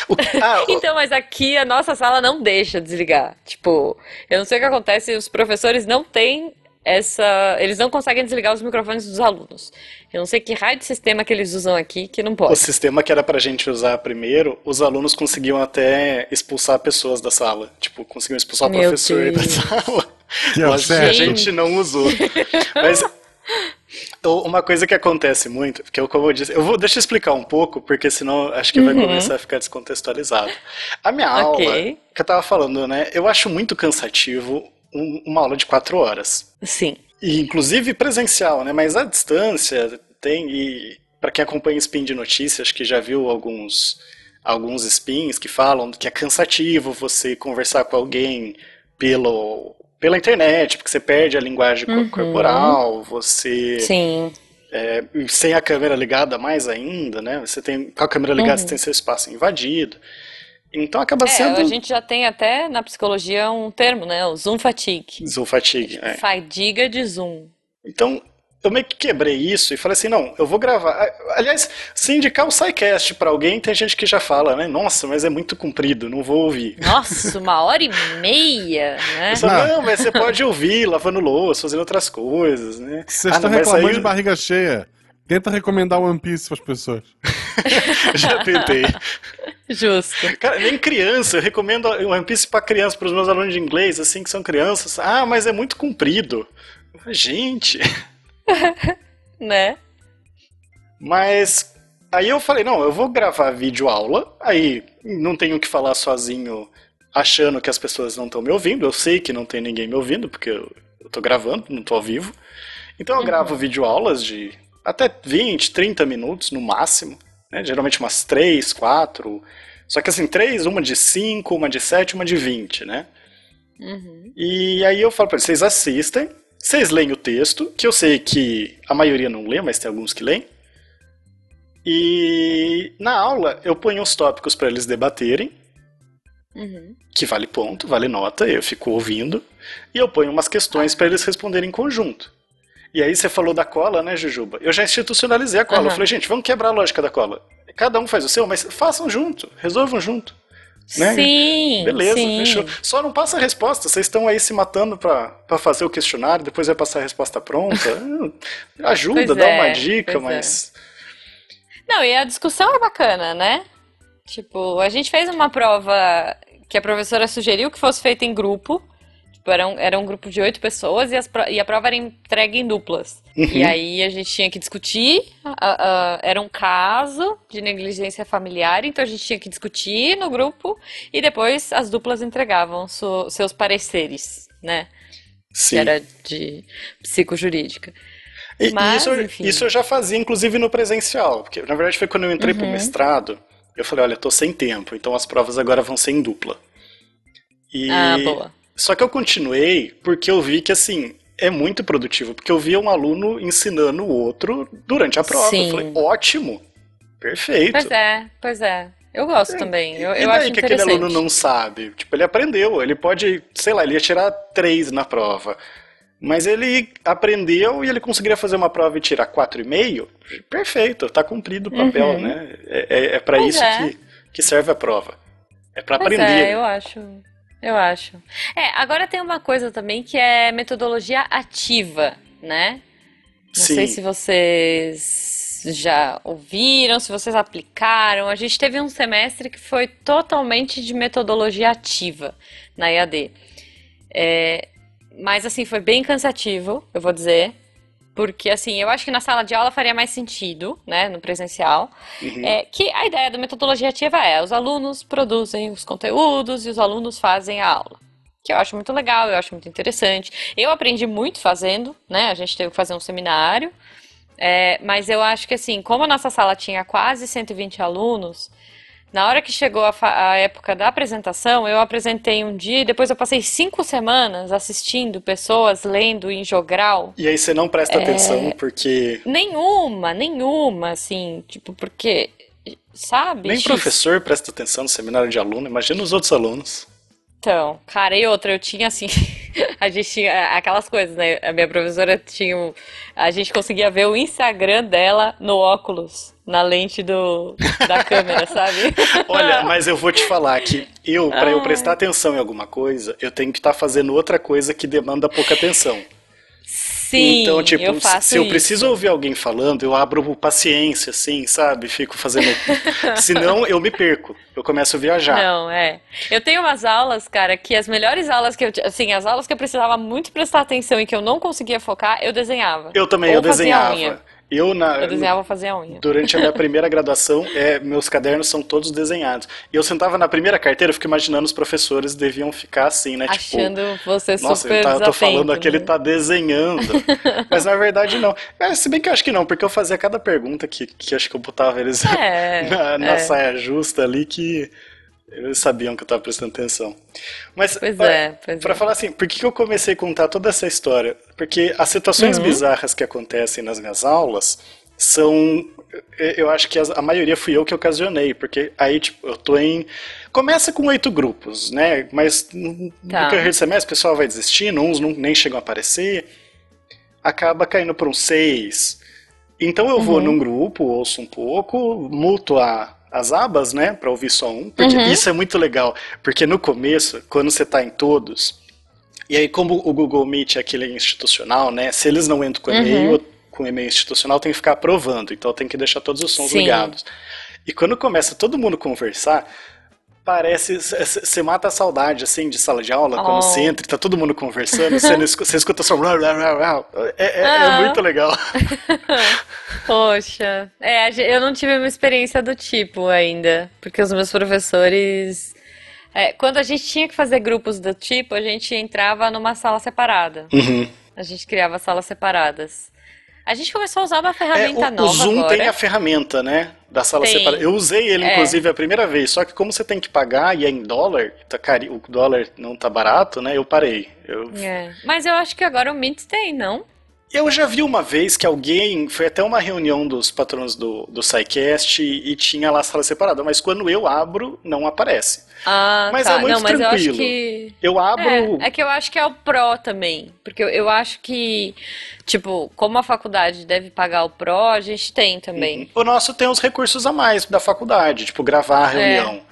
Speaker 3: O- ah, o-
Speaker 2: Então, mas aqui a nossa sala não deixa desligar. Tipo, eu não sei o que acontece, os professores não têm essa. Eles não conseguem desligar os microfones dos alunos. Eu não sei que raio de sistema que eles usam aqui que não
Speaker 3: o
Speaker 2: pode.
Speaker 3: sistema que era pra gente usar primeiro, os alunos conseguiam até expulsar pessoas da sala. Tipo, conseguiam expulsar o professor da
Speaker 2: Deus.
Speaker 3: sala.
Speaker 1: Que é o
Speaker 3: Lógico que a gente não usou. Mas Uma coisa que acontece muito, porque eu, como eu disse, eu vou, deixa eu explicar um pouco, porque senão acho que vai
Speaker 2: Uhum.
Speaker 3: começar a ficar descontextualizado. A minha
Speaker 2: Ok.
Speaker 3: aula, que eu tava falando, né? Eu acho muito cansativo um- uma aula de quatro horas.
Speaker 2: Sim.
Speaker 3: E, inclusive presencial, né? Mas à distância tem e para quem acompanha spin de notícias, acho que já viu alguns alguns spins que falam que é cansativo você conversar com alguém pelo pela internet, porque você perde a linguagem
Speaker 2: Uhum.
Speaker 3: corporal, você
Speaker 2: Sim.
Speaker 3: é, sem a câmera ligada mais ainda, né? Você tem com a câmera ligada você tem seu espaço invadido. Então acaba
Speaker 2: Uhum. É,
Speaker 3: sendo
Speaker 2: a gente já tem até na psicologia um termo, né? O Zoom fatigue.
Speaker 3: zoom fatigue. é.
Speaker 2: Fadiga de Zoom.
Speaker 3: Então, eu meio que quebrei isso e falei assim, não, eu vou gravar. Aliás, se indicar o SciCast pra alguém, tem gente que já fala, né? Nossa, mas é muito comprido, não vou ouvir.
Speaker 2: Nossa, uma hora e meia, né?
Speaker 3: Só,
Speaker 1: Não.
Speaker 3: não, mas você pode ouvir lavando louça, fazendo outras coisas, né?
Speaker 1: Vocês
Speaker 3: Ah,
Speaker 1: estão reclamando
Speaker 3: aí-
Speaker 1: de barriga cheia. Tenta recomendar One Piece pras pessoas.
Speaker 3: Já tentei.
Speaker 2: Justo.
Speaker 3: Cara, nem criança, eu recomendo o One Piece pra criança, pros meus alunos de inglês, assim, que são crianças. Ah, mas é muito comprido. Gente,
Speaker 2: Né?
Speaker 3: Mas aí eu falei, não, eu vou gravar vídeo aula, aí não tenho que falar sozinho achando que as pessoas não estão me ouvindo. Eu sei que não tem ninguém me ouvindo, porque eu, tô gravando, não tô ao vivo. Então eu gravo vídeo aulas de até 20, 30 minutos no máximo, né? Geralmente umas 3, 4. Só que assim, três, uma de 5, uma de 7, uma de 20, né?
Speaker 2: Uhum.
Speaker 3: E aí eu falo pra eles, vocês assistem, vocês leem o texto, que eu sei que a maioria não lê, mas tem alguns que leem. E na aula eu ponho os tópicos para eles debaterem,
Speaker 2: Uhum.
Speaker 3: que vale ponto, vale nota, eu fico ouvindo, e eu ponho umas questões para eles responderem em conjunto. E aí você falou da cola, né, Jujuba? Eu já institucionalizei a cola. Eu
Speaker 2: Aham.
Speaker 3: falei, gente, vamos quebrar a lógica da cola. Cada um faz o seu, mas façam junto, resolvam junto. Né?
Speaker 2: Sim,
Speaker 3: Beleza,
Speaker 2: sim.
Speaker 3: fechou. Só não passa a resposta. Vocês estão aí se matando pra, pra fazer o questionário, depois vai passar a resposta pronta. Ajuda,
Speaker 2: Pois
Speaker 3: dá
Speaker 2: é,
Speaker 3: uma dica,
Speaker 2: é.
Speaker 3: mas.
Speaker 2: Não, e a discussão é bacana, né? Tipo, a gente fez uma prova que a professora sugeriu que fosse feita em grupo. Tipo, era um, era um grupo de oito pessoas e, as pro- e a prova era entregue em duplas.
Speaker 3: Uhum.
Speaker 2: E aí a gente tinha que discutir. a- a- era um caso de negligência familiar, então a gente tinha que discutir no grupo e depois as duplas entregavam su- seus pareceres, né?
Speaker 3: Sim.
Speaker 2: Que era de psicojurídica.
Speaker 3: E,
Speaker 2: Mas,
Speaker 3: isso,
Speaker 2: enfim.
Speaker 3: isso eu já fazia, inclusive, no presencial. Porque, na verdade, foi quando eu entrei pro
Speaker 2: Uhum.
Speaker 3: mestrado. Eu falei, olha, tô sem tempo, então as provas agora vão ser em dupla. E...
Speaker 2: Ah, boa.
Speaker 3: Só que eu continuei porque eu vi que, assim, é muito produtivo. Porque eu via um aluno ensinando o outro durante a prova.
Speaker 2: Sim.
Speaker 3: Eu falei, ótimo, perfeito.
Speaker 2: Pois é, pois é. Eu gosto também. Eu,
Speaker 3: e
Speaker 2: eu
Speaker 3: daí
Speaker 2: acho
Speaker 3: que aquele aluno não sabe? Tipo, ele aprendeu, ele pode, sei lá, ele ia tirar três na prova. Mas ele aprendeu e ele conseguiria fazer uma prova e tirar quatro e meio. Perfeito, tá cumprido o papel,
Speaker 2: Uhum.
Speaker 3: né? É, é, é para isso
Speaker 2: é.
Speaker 3: que, que serve a prova. É para aprender.
Speaker 2: é, eu acho. Eu acho. É, agora tem uma coisa também que é metodologia ativa, né? Não
Speaker 3: Sim.
Speaker 2: sei se vocês já ouviram, se vocês aplicaram. A gente teve um semestre que foi totalmente de metodologia ativa na EAD. É, mas assim, foi bem cansativo, eu vou dizer. Porque assim, eu acho que na sala de aula faria mais sentido, né, no presencial.
Speaker 3: Uhum.
Speaker 2: É que a ideia da metodologia ativa é os alunos produzem os conteúdos e os alunos fazem a aula. Que eu acho muito legal, eu acho muito interessante. Eu aprendi muito fazendo, né? A gente teve que fazer um seminário. É, mas eu acho que assim, como a nossa sala tinha quase 120 alunos, na hora que chegou a, a época da apresentação, eu apresentei um dia e depois eu passei cinco semanas assistindo pessoas lendo em jogral.
Speaker 3: E aí você não presta
Speaker 2: É.
Speaker 3: atenção porque
Speaker 2: Nenhuma, nenhuma, assim, tipo, porque, sabe?
Speaker 3: nem
Speaker 2: X.
Speaker 3: professor presta atenção no seminário de aluno, imagina os outros alunos.
Speaker 2: Então, cara, e outra, eu tinha assim, a gente tinha aquelas coisas, né? A minha professora tinha, a gente conseguia ver o Instagram dela no óculos, na lente do, da câmera, sabe?
Speaker 3: Olha, mas eu vou te falar que eu, para eu
Speaker 2: Ai.
Speaker 3: prestar atenção em alguma coisa, eu tenho que estar fazendo outra coisa que demanda pouca atenção.
Speaker 2: Sim,
Speaker 3: então, tipo,
Speaker 2: eu
Speaker 3: se eu preciso ouvir alguém falando, eu abro paciência, assim, sabe? Fico fazendo. Senão eu me perco. Eu começo a viajar.
Speaker 2: Não, é. Eu tenho umas aulas, cara, que as melhores aulas que eu, assim, as aulas que eu precisava muito prestar atenção e que eu não conseguia focar, eu desenhava.
Speaker 3: Eu também,
Speaker 2: Ou
Speaker 3: eu desenhava. Eu, na,
Speaker 2: Eu desenhava ou fazia unha.
Speaker 3: Durante a minha primeira graduação, é, meus cadernos são todos desenhados. E eu sentava na primeira carteira, eu fico imaginando os professores deviam ficar assim, né?
Speaker 2: Achando você
Speaker 3: tipo, nossa,
Speaker 2: super
Speaker 3: ele tá, eu tô falando aqui, ele
Speaker 2: né?
Speaker 3: tá desenhando. Mas na verdade não. É, se bem que eu acho que não, porque eu fazia cada pergunta que, que acho que eu botava eles
Speaker 2: É,
Speaker 3: na, na
Speaker 2: é.
Speaker 3: saia justa ali que eles sabiam que eu tava prestando atenção. Mas,
Speaker 2: Pois
Speaker 3: olha,
Speaker 2: é, pois
Speaker 3: pra
Speaker 2: é.
Speaker 3: falar assim, por que que eu comecei a contar toda essa história? Porque as situações
Speaker 2: Uhum.
Speaker 3: bizarras que acontecem nas minhas aulas são. Eu acho que a maioria fui eu que ocasionei, porque aí, tipo, eu tô em. Começa com oito grupos, né? Mas no
Speaker 2: Tá.
Speaker 3: decorrer do semestre o pessoal vai desistindo, uns não, nem chegam a aparecer, acaba caindo para uns seis. Então eu
Speaker 2: Uhum.
Speaker 3: vou num grupo, ouço um pouco, muto a, as abas, né, para ouvir só um, porque
Speaker 2: Uhum.
Speaker 3: isso é muito legal, porque no começo, quando você tá em todos, e aí como o Google Meet é aquele institucional, né, se eles não entram com e-mail,
Speaker 2: Uhum.
Speaker 3: com e-mail institucional tem que ficar aprovando, então tem que deixar todos os sons
Speaker 2: Sim.
Speaker 3: ligados. E quando começa todo mundo conversar, parece. Você mata a saudade, assim, de sala de aula, quando
Speaker 2: Oh.
Speaker 3: você entra e tá todo mundo conversando, você não escu- você escuta só. É, é- é
Speaker 2: Ah.
Speaker 3: muito legal.
Speaker 2: Poxa, é, eu não tive uma experiência do tipo ainda, porque os meus professores, é, quando a gente tinha que fazer grupos do tipo, a gente entrava numa sala separada.
Speaker 3: Uhum.
Speaker 2: A gente criava salas separadas. A gente começou a usar uma
Speaker 3: É,
Speaker 2: ferramenta
Speaker 3: o, o
Speaker 2: nova
Speaker 3: Zoom
Speaker 2: agora.
Speaker 3: tem a ferramenta, né? Da sala
Speaker 2: Tem.
Speaker 3: separada. Eu usei ele,
Speaker 2: É.
Speaker 3: inclusive, a primeira vez. Só que como você tem que pagar e é em dólar, tá cari... o dólar não tá barato, né? Eu parei. Eu,
Speaker 2: É. Mas eu acho que agora o Meet tem, não?
Speaker 3: Eu já vi uma vez que alguém. Foi até uma reunião dos patrões do, do SciCast e, e tinha lá a sala separada. Mas quando eu abro, não aparece.
Speaker 2: Ah,
Speaker 3: Mas
Speaker 2: tá.
Speaker 3: é muito
Speaker 2: não, mas eu acho
Speaker 3: tranquilo.
Speaker 2: que
Speaker 3: Eu abro.
Speaker 2: É, é que eu acho que é o Pro também. Porque eu, eu acho que, tipo, como a faculdade deve pagar o Pro, a gente tem também.
Speaker 3: O nosso tem os recursos a mais da faculdade, tipo gravar a
Speaker 2: É.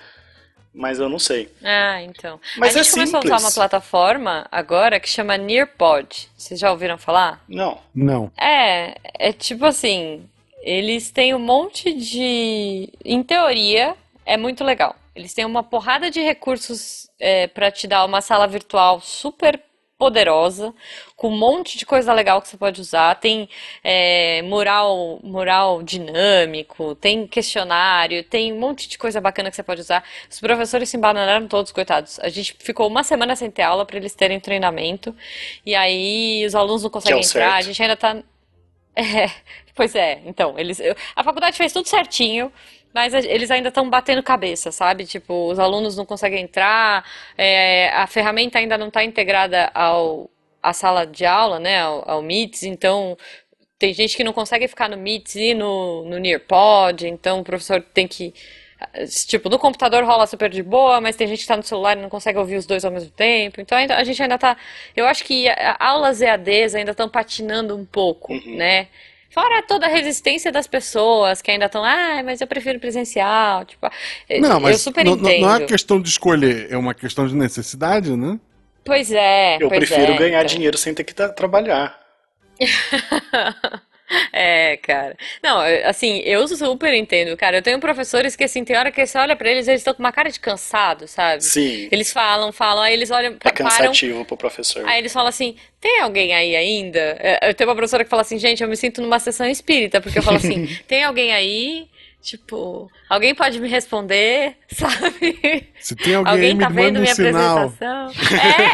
Speaker 3: Mas eu não sei.
Speaker 2: Ah, então.
Speaker 3: Mas
Speaker 2: a
Speaker 3: é
Speaker 2: gente começou a usar
Speaker 3: simples.
Speaker 2: uma plataforma agora que chama Nearpod. Vocês já ouviram falar?
Speaker 3: Não.
Speaker 1: Não.
Speaker 2: É, é tipo assim, eles têm um monte de. Em teoria, é muito legal. Eles têm uma porrada de recursos é, para te dar uma sala virtual super poderosa, com um monte de coisa legal que você pode usar. Tem é, mural, mural dinâmico, tem questionário, tem um monte de coisa bacana que você pode usar. Os professores se embanaram todos, coitados. A gente ficou uma semana sem ter aula para eles terem treinamento. E aí os alunos não conseguem entrar. A
Speaker 3: certo.
Speaker 2: gente ainda tá. É, pois é, então, eles, eu- a faculdade fez tudo certinho, mas eles ainda estão batendo cabeça, sabe? Tipo, os alunos não conseguem entrar, é, a ferramenta ainda não está integrada ao, à sala de aula, né, ao, ao Meets, então tem gente que não consegue ficar no Meets e no, no Nearpod, então o professor tem que. Tipo, no computador rola super de boa, mas tem gente que está no celular e não consegue ouvir os dois ao mesmo tempo. Então ainda, a gente ainda tá. Eu acho que a- aulas EADs ainda estão patinando um pouco,
Speaker 3: Uhum.
Speaker 2: né? Fora toda a resistência das pessoas que ainda estão, ah, mas eu prefiro presencial. Tipo,
Speaker 1: Não,
Speaker 2: eu
Speaker 1: mas
Speaker 2: super
Speaker 1: não, não-
Speaker 2: entendo.
Speaker 1: não é questão de escolher, é uma questão de necessidade, né?
Speaker 2: Pois é,
Speaker 3: Eu
Speaker 2: pois
Speaker 3: prefiro
Speaker 2: é,
Speaker 3: ganhar
Speaker 2: então.
Speaker 3: dinheiro sem ter que tra- trabalhar.
Speaker 2: É, cara. Não, assim, eu super entendo, cara. Eu tenho professores que, assim, tem hora que você olha pra eles, eles estão com uma cara de cansado, sabe?
Speaker 3: Sim.
Speaker 2: Eles falam, falam, aí eles olham,
Speaker 3: É
Speaker 2: param,
Speaker 3: cansativo pro professor.
Speaker 2: aí eles falam assim, tem alguém aí ainda? É, Eu tenho uma professora que fala assim, gente, eu me sinto numa sessão espírita, porque eu falo assim, tem alguém aí? Tipo, alguém pode me responder, sabe?
Speaker 1: Se tem alguém,
Speaker 2: Alguém
Speaker 1: me
Speaker 2: tá vendo
Speaker 1: um
Speaker 2: minha apresentação?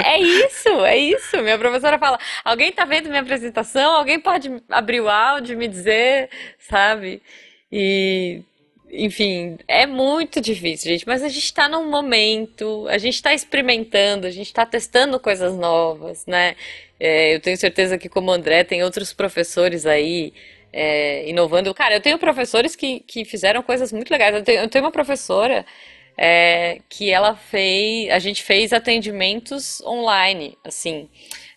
Speaker 2: É, é isso, é isso. Minha professora fala: alguém tá vendo minha apresentação? Alguém pode abrir o áudio e me dizer, sabe? E, enfim, é muito difícil, gente. Mas a gente tá num momento, a gente tá experimentando, a gente tá testando coisas novas, né? É, eu tenho certeza que, como o André, tem outros professores aí. É, inovando. Cara, eu tenho professores que, que fizeram coisas muito legais. Eu tenho, eu tenho uma professora é, que ela fez, a gente fez atendimentos online, assim.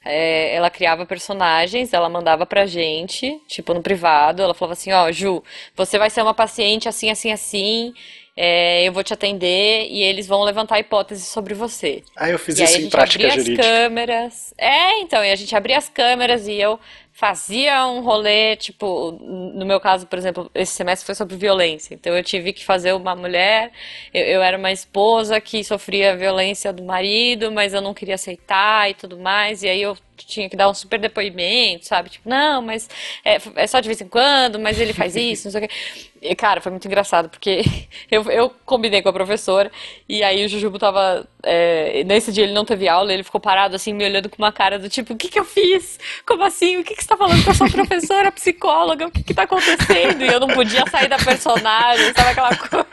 Speaker 2: É, ela criava personagens, ela mandava pra gente, tipo no privado, ela falava assim, ó, Ju, você vai ser uma paciente assim, assim, assim, é, eu vou te atender e eles vão levantar hipóteses sobre você.
Speaker 3: Ah, eu fiz
Speaker 2: E aí
Speaker 3: isso
Speaker 2: a
Speaker 3: em
Speaker 2: gente
Speaker 3: prática
Speaker 2: abria as
Speaker 3: jurídica.
Speaker 2: câmeras. É, então, e a gente abria as câmeras e eu fazia um rolê, tipo, no meu caso, por exemplo, esse semestre foi sobre violência. Então eu tive que fazer uma mulher, eu, eu, era uma esposa que sofria violência do marido, mas eu não queria aceitar e tudo mais. E aí eu tinha que dar um super depoimento, sabe? Tipo, não, mas é, é só de vez em quando, mas ele faz isso, não sei o quê. E, cara, foi muito engraçado, porque eu, eu combinei com a professora, e aí o Jujubo tava. É, nesse dia ele não teve aula, ele ficou parado assim, me olhando com uma cara do tipo, o que que eu fiz? Como assim? O que que você tá falando com a sua professora, psicóloga? O que que tá acontecendo? E eu não podia sair da personagem, sabe aquela coisa?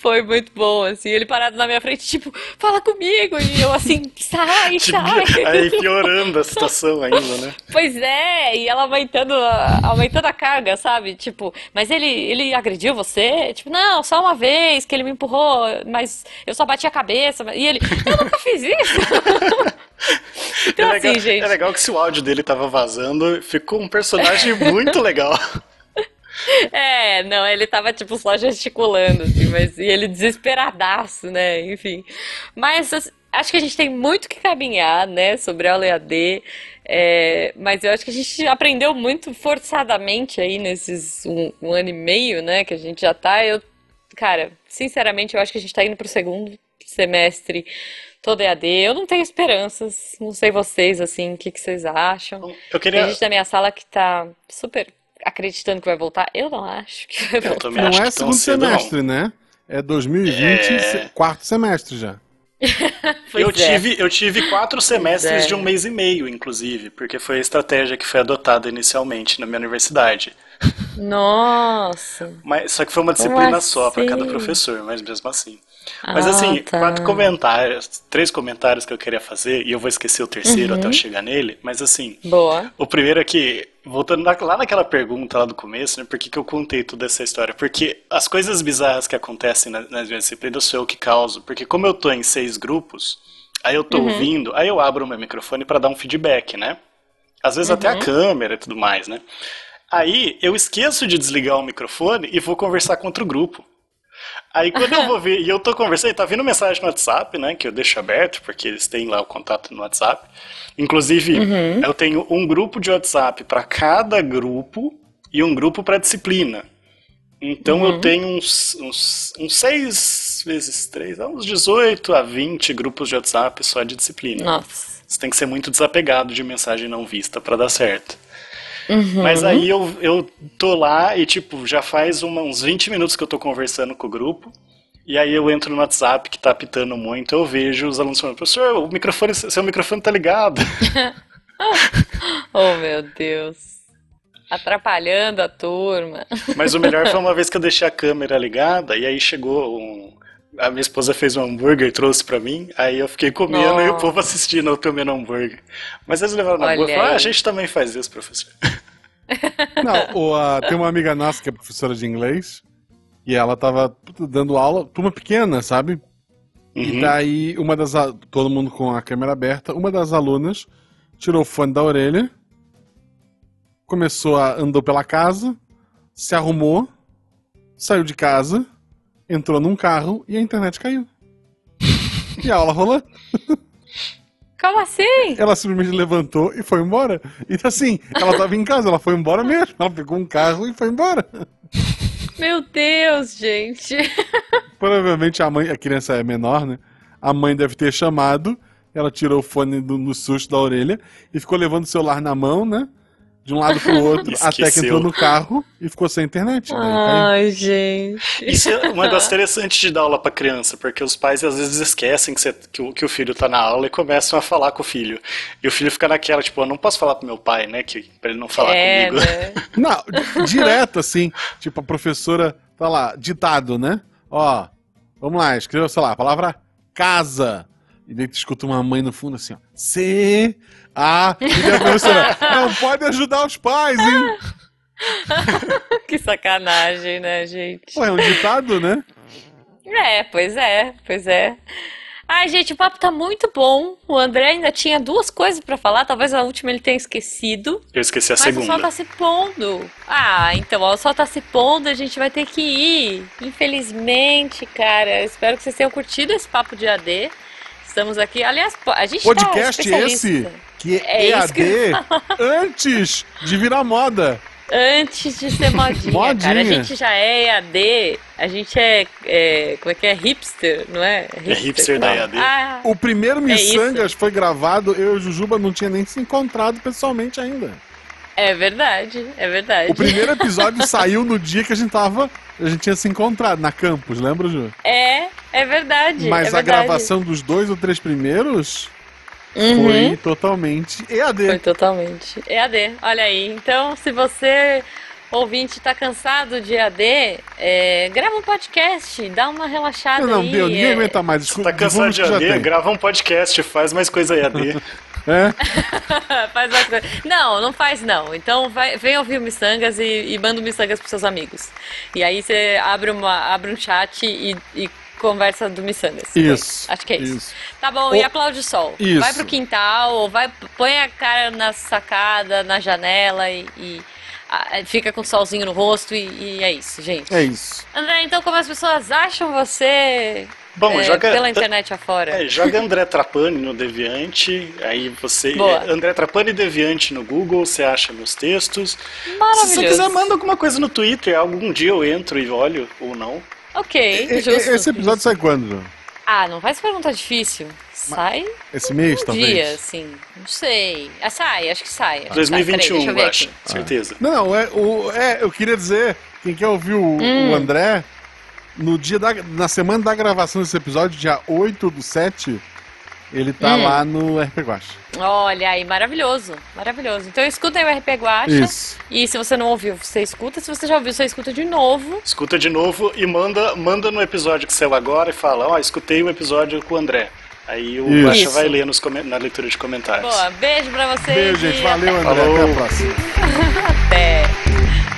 Speaker 2: Foi muito bom, assim, ele parado na minha frente, tipo, fala comigo, e eu assim, sai, tipo, sai.
Speaker 3: Aí piorando a situação ainda, né?
Speaker 2: Pois é, e ela aumentando a, aumentando a carga, sabe? Tipo, mas ele, ele agrediu você? Tipo, não, só uma vez que ele me empurrou, mas eu só bati a cabeça. E ele, eu nunca fiz isso.
Speaker 3: então, é legal, assim, gente. É legal que se o áudio dele tava vazando, ficou um personagem muito legal.
Speaker 2: É, não, ele tava tipo só gesticulando, assim, mas e ele desesperadaço, né? Enfim. Mas assim, acho que a gente tem muito que caminhar, né, sobre a aula EAD. É, mas eu acho que a gente aprendeu muito forçadamente aí nesses um, um, ano e meio, né, que a gente já tá. Eu, cara, sinceramente, eu acho que a gente tá indo pro segundo semestre todo EAD. Eu não tenho esperanças, não sei vocês, assim, o que, que vocês acham.
Speaker 3: Eu queria...
Speaker 2: Tem gente da minha sala que tá super acreditando que vai voltar. Eu não acho que vai voltar.
Speaker 1: Não é segundo semestre, não. né? É 2020, é... quarto semestre já.
Speaker 3: eu, é. tive, eu tive quatro semestres é. de um mês e meio, inclusive, porque foi a estratégia que foi adotada inicialmente na minha universidade.
Speaker 2: Nossa!
Speaker 3: Mas, só que foi uma disciplina assim? só para cada professor, mas mesmo assim. Mas ah, assim, tá. quatro comentários, três comentários que eu queria fazer, e eu vou esquecer o terceiro uhum. até eu chegar nele, mas assim.
Speaker 2: Boa.
Speaker 3: O primeiro aqui, voltando lá naquela pergunta lá do começo, né, por que, que eu contei toda essa história? Porque as coisas bizarras que acontecem nas, nas minhas disciplinas sou eu que causo, porque como eu tô em seis grupos, aí eu tô uhum. ouvindo, aí eu abro o meu microfone para dar um feedback, né? Às vezes uhum. até a uhum. câmera e tudo mais, né? Aí eu esqueço de desligar o microfone e vou conversar com outro grupo. Aí quando eu vou ver, e eu tô conversando, tá vindo mensagem no WhatsApp, né, que eu deixo aberto, porque eles têm lá o contato no WhatsApp. Inclusive, uhum. eu tenho um grupo de WhatsApp para cada grupo e um grupo para disciplina. Então uhum. eu tenho uns, uns, uns 6 vezes 3, uns 18 a 20 grupos de WhatsApp só de disciplina.
Speaker 2: Nossa.
Speaker 3: Você tem que ser muito desapegado de mensagem não vista para dar certo. Uhum. Mas aí eu, eu tô lá e, tipo, já faz uma, uns 20 minutos que eu tô conversando com o grupo. E aí eu entro no WhatsApp que tá apitando muito, eu vejo os alunos falando, professor, o microfone, seu microfone tá ligado.
Speaker 2: oh, meu Deus. Atrapalhando a turma.
Speaker 3: Mas o melhor foi uma vez que eu deixei a câmera ligada e aí chegou um, a minha esposa fez um hambúrguer e trouxe para mim, aí eu fiquei comendo Nossa. e o povo assistindo eu comendo hambúrguer. Mas eles levaram na boa e falaram, ah, a gente também faz isso, professor.
Speaker 1: Não, o, uh, tem uma amiga nossa que é professora de inglês e ela tava dando aula, turma pequena, sabe? Uhum. E daí, uma das. Todo mundo com a câmera aberta, uma das alunas tirou o fone da orelha, começou a. andou pela casa, se arrumou, saiu de casa entrou num carro e a internet caiu. e a aula rolou.
Speaker 2: Como assim?
Speaker 1: Ela simplesmente levantou e foi embora. E assim, ela tava em casa, ela foi embora mesmo. Ela pegou um carro e foi embora.
Speaker 2: Meu Deus, gente.
Speaker 1: Provavelmente a mãe, a criança é menor, né? A mãe deve ter chamado, ela tirou o fone do, no susto da orelha e ficou levando o celular na mão, né? De um lado pro outro, até que entrou no carro e ficou sem internet.
Speaker 2: Né? Ai, gente.
Speaker 3: Isso é um negócio interessante de dar aula pra criança, porque os pais às vezes esquecem que, você, que, o, que o filho tá na aula e começam a falar com o filho. E o filho fica naquela, tipo, eu não posso falar pro meu pai, né? Que, pra ele não falar é, comigo. Né?
Speaker 1: Não, direto assim. Tipo, a professora tá lá, ditado, né? Ó, vamos lá, escreva, sei lá, a palavra casa. E daí tu escuta uma mãe no fundo assim, ó. C ah, e a professora, não pode ajudar os pais, hein?
Speaker 2: que sacanagem, né, gente?
Speaker 1: Pô, é um ditado, né?
Speaker 2: É, pois é, pois é. Ai, gente, o papo tá muito bom. O André ainda tinha duas coisas para falar, talvez a última ele tenha esquecido.
Speaker 3: Eu esqueci a
Speaker 2: mas
Speaker 3: segunda.
Speaker 2: Mas o sol tá se pondo. Ah, então, ó, o sol tá se pondo, a gente vai ter que ir. Infelizmente, cara. Espero que vocês tenham curtido esse papo de AD. Estamos aqui. Aliás, a gente
Speaker 1: Podcast tá esse? que
Speaker 2: É isso que
Speaker 1: EAD antes de virar moda.
Speaker 2: Antes de ser modinha,
Speaker 1: Modinha.
Speaker 2: cara. A gente já é EAD, a gente é, é, Como é que é? Hipster, não é?
Speaker 3: hipster da
Speaker 2: Não.
Speaker 3: EAD.
Speaker 2: Ah,
Speaker 1: O primeiro
Speaker 2: É.
Speaker 1: Missangas foi gravado, eu e o Jujuba não tinha nem se encontrado pessoalmente ainda.
Speaker 2: É verdade, é verdade.
Speaker 1: O primeiro episódio saiu no dia que a gente tava. A gente tinha se encontrado na campus, lembra, Ju?
Speaker 2: É, é verdade.
Speaker 1: Mas
Speaker 2: é
Speaker 1: a
Speaker 2: verdade.
Speaker 1: gravação dos dois ou três primeiros
Speaker 2: Uhum.
Speaker 1: foi totalmente EAD.
Speaker 2: Foi totalmente. EAD, olha aí. Então, se você, ouvinte, tá cansado de EAD, é, grava um podcast, dá uma relaxada
Speaker 1: Não, não,
Speaker 2: aí.
Speaker 1: deu, ninguém
Speaker 2: é,
Speaker 1: aguenta mais.
Speaker 3: Você
Speaker 1: Desculpa,
Speaker 3: tá cansado de EAD? Grava um podcast, faz mais coisa EAD.
Speaker 1: É?
Speaker 2: faz mais coisa. Não, não faz não. Então vai, vem ouvir o Missangas e, e manda o Missangas pros seus amigos. E aí você abre, uma, abre um chat e, e conversa do Missangas.
Speaker 1: Isso.
Speaker 2: Acho que é isso.
Speaker 1: Isso.
Speaker 2: Tá bom,
Speaker 1: O-
Speaker 2: e aplaude o sol.
Speaker 1: Isso.
Speaker 2: Vai pro quintal, ou vai, põe a cara na sacada, na janela e, e, fica com o solzinho no rosto e, e é isso, gente.
Speaker 1: É isso.
Speaker 2: André, então como as pessoas acham você
Speaker 3: Bom,
Speaker 2: é,
Speaker 3: joga-
Speaker 2: pela internet afora?
Speaker 3: É, joga André Trapani no Deviante, aí você.
Speaker 2: Boa.
Speaker 3: é, André Trapani Deviante no Google, você acha meus textos. Se
Speaker 2: Maravilhoso.
Speaker 3: você quiser, manda alguma coisa no Twitter, algum dia eu entro e olho, ou não.
Speaker 2: Ok,
Speaker 1: E-
Speaker 2: justo.
Speaker 1: Esse episódio sai quando?
Speaker 2: Ah, não faz pergunta difícil. Sai
Speaker 1: Esse mês,
Speaker 2: um
Speaker 1: talvez?
Speaker 2: dia, assim. Não sei. Ah, sai, acho que sai. Acho que sai.
Speaker 3: 2021,
Speaker 2: Peraí, eu
Speaker 3: acho,
Speaker 2: aqui.
Speaker 3: certeza.
Speaker 1: Não, não, é, o, é, eu queria dizer, quem quer ouvir o,
Speaker 2: Hum.
Speaker 1: o André, no dia da, na semana da gravação desse episódio, dia 8 do 7, ele tá
Speaker 2: Hum.
Speaker 1: lá no RP Guacha.
Speaker 2: Olha aí, maravilhoso. Maravilhoso. Então escutem o RP Guacha.
Speaker 1: Isso.
Speaker 2: E se você não ouviu, você escuta. Se você já ouviu, você escuta de novo.
Speaker 3: Escuta de novo e manda, manda no episódio que saiu agora e fala, ó, escutei o episódio com o André. Aí o
Speaker 1: Isso.
Speaker 2: Isso.
Speaker 3: vai ler nos na leitura de comentários.
Speaker 2: Boa, beijo pra vocês.
Speaker 1: Beijo, gente. Valeu,
Speaker 2: até-
Speaker 1: André.
Speaker 3: Falou.
Speaker 1: Até a próxima.
Speaker 2: Até.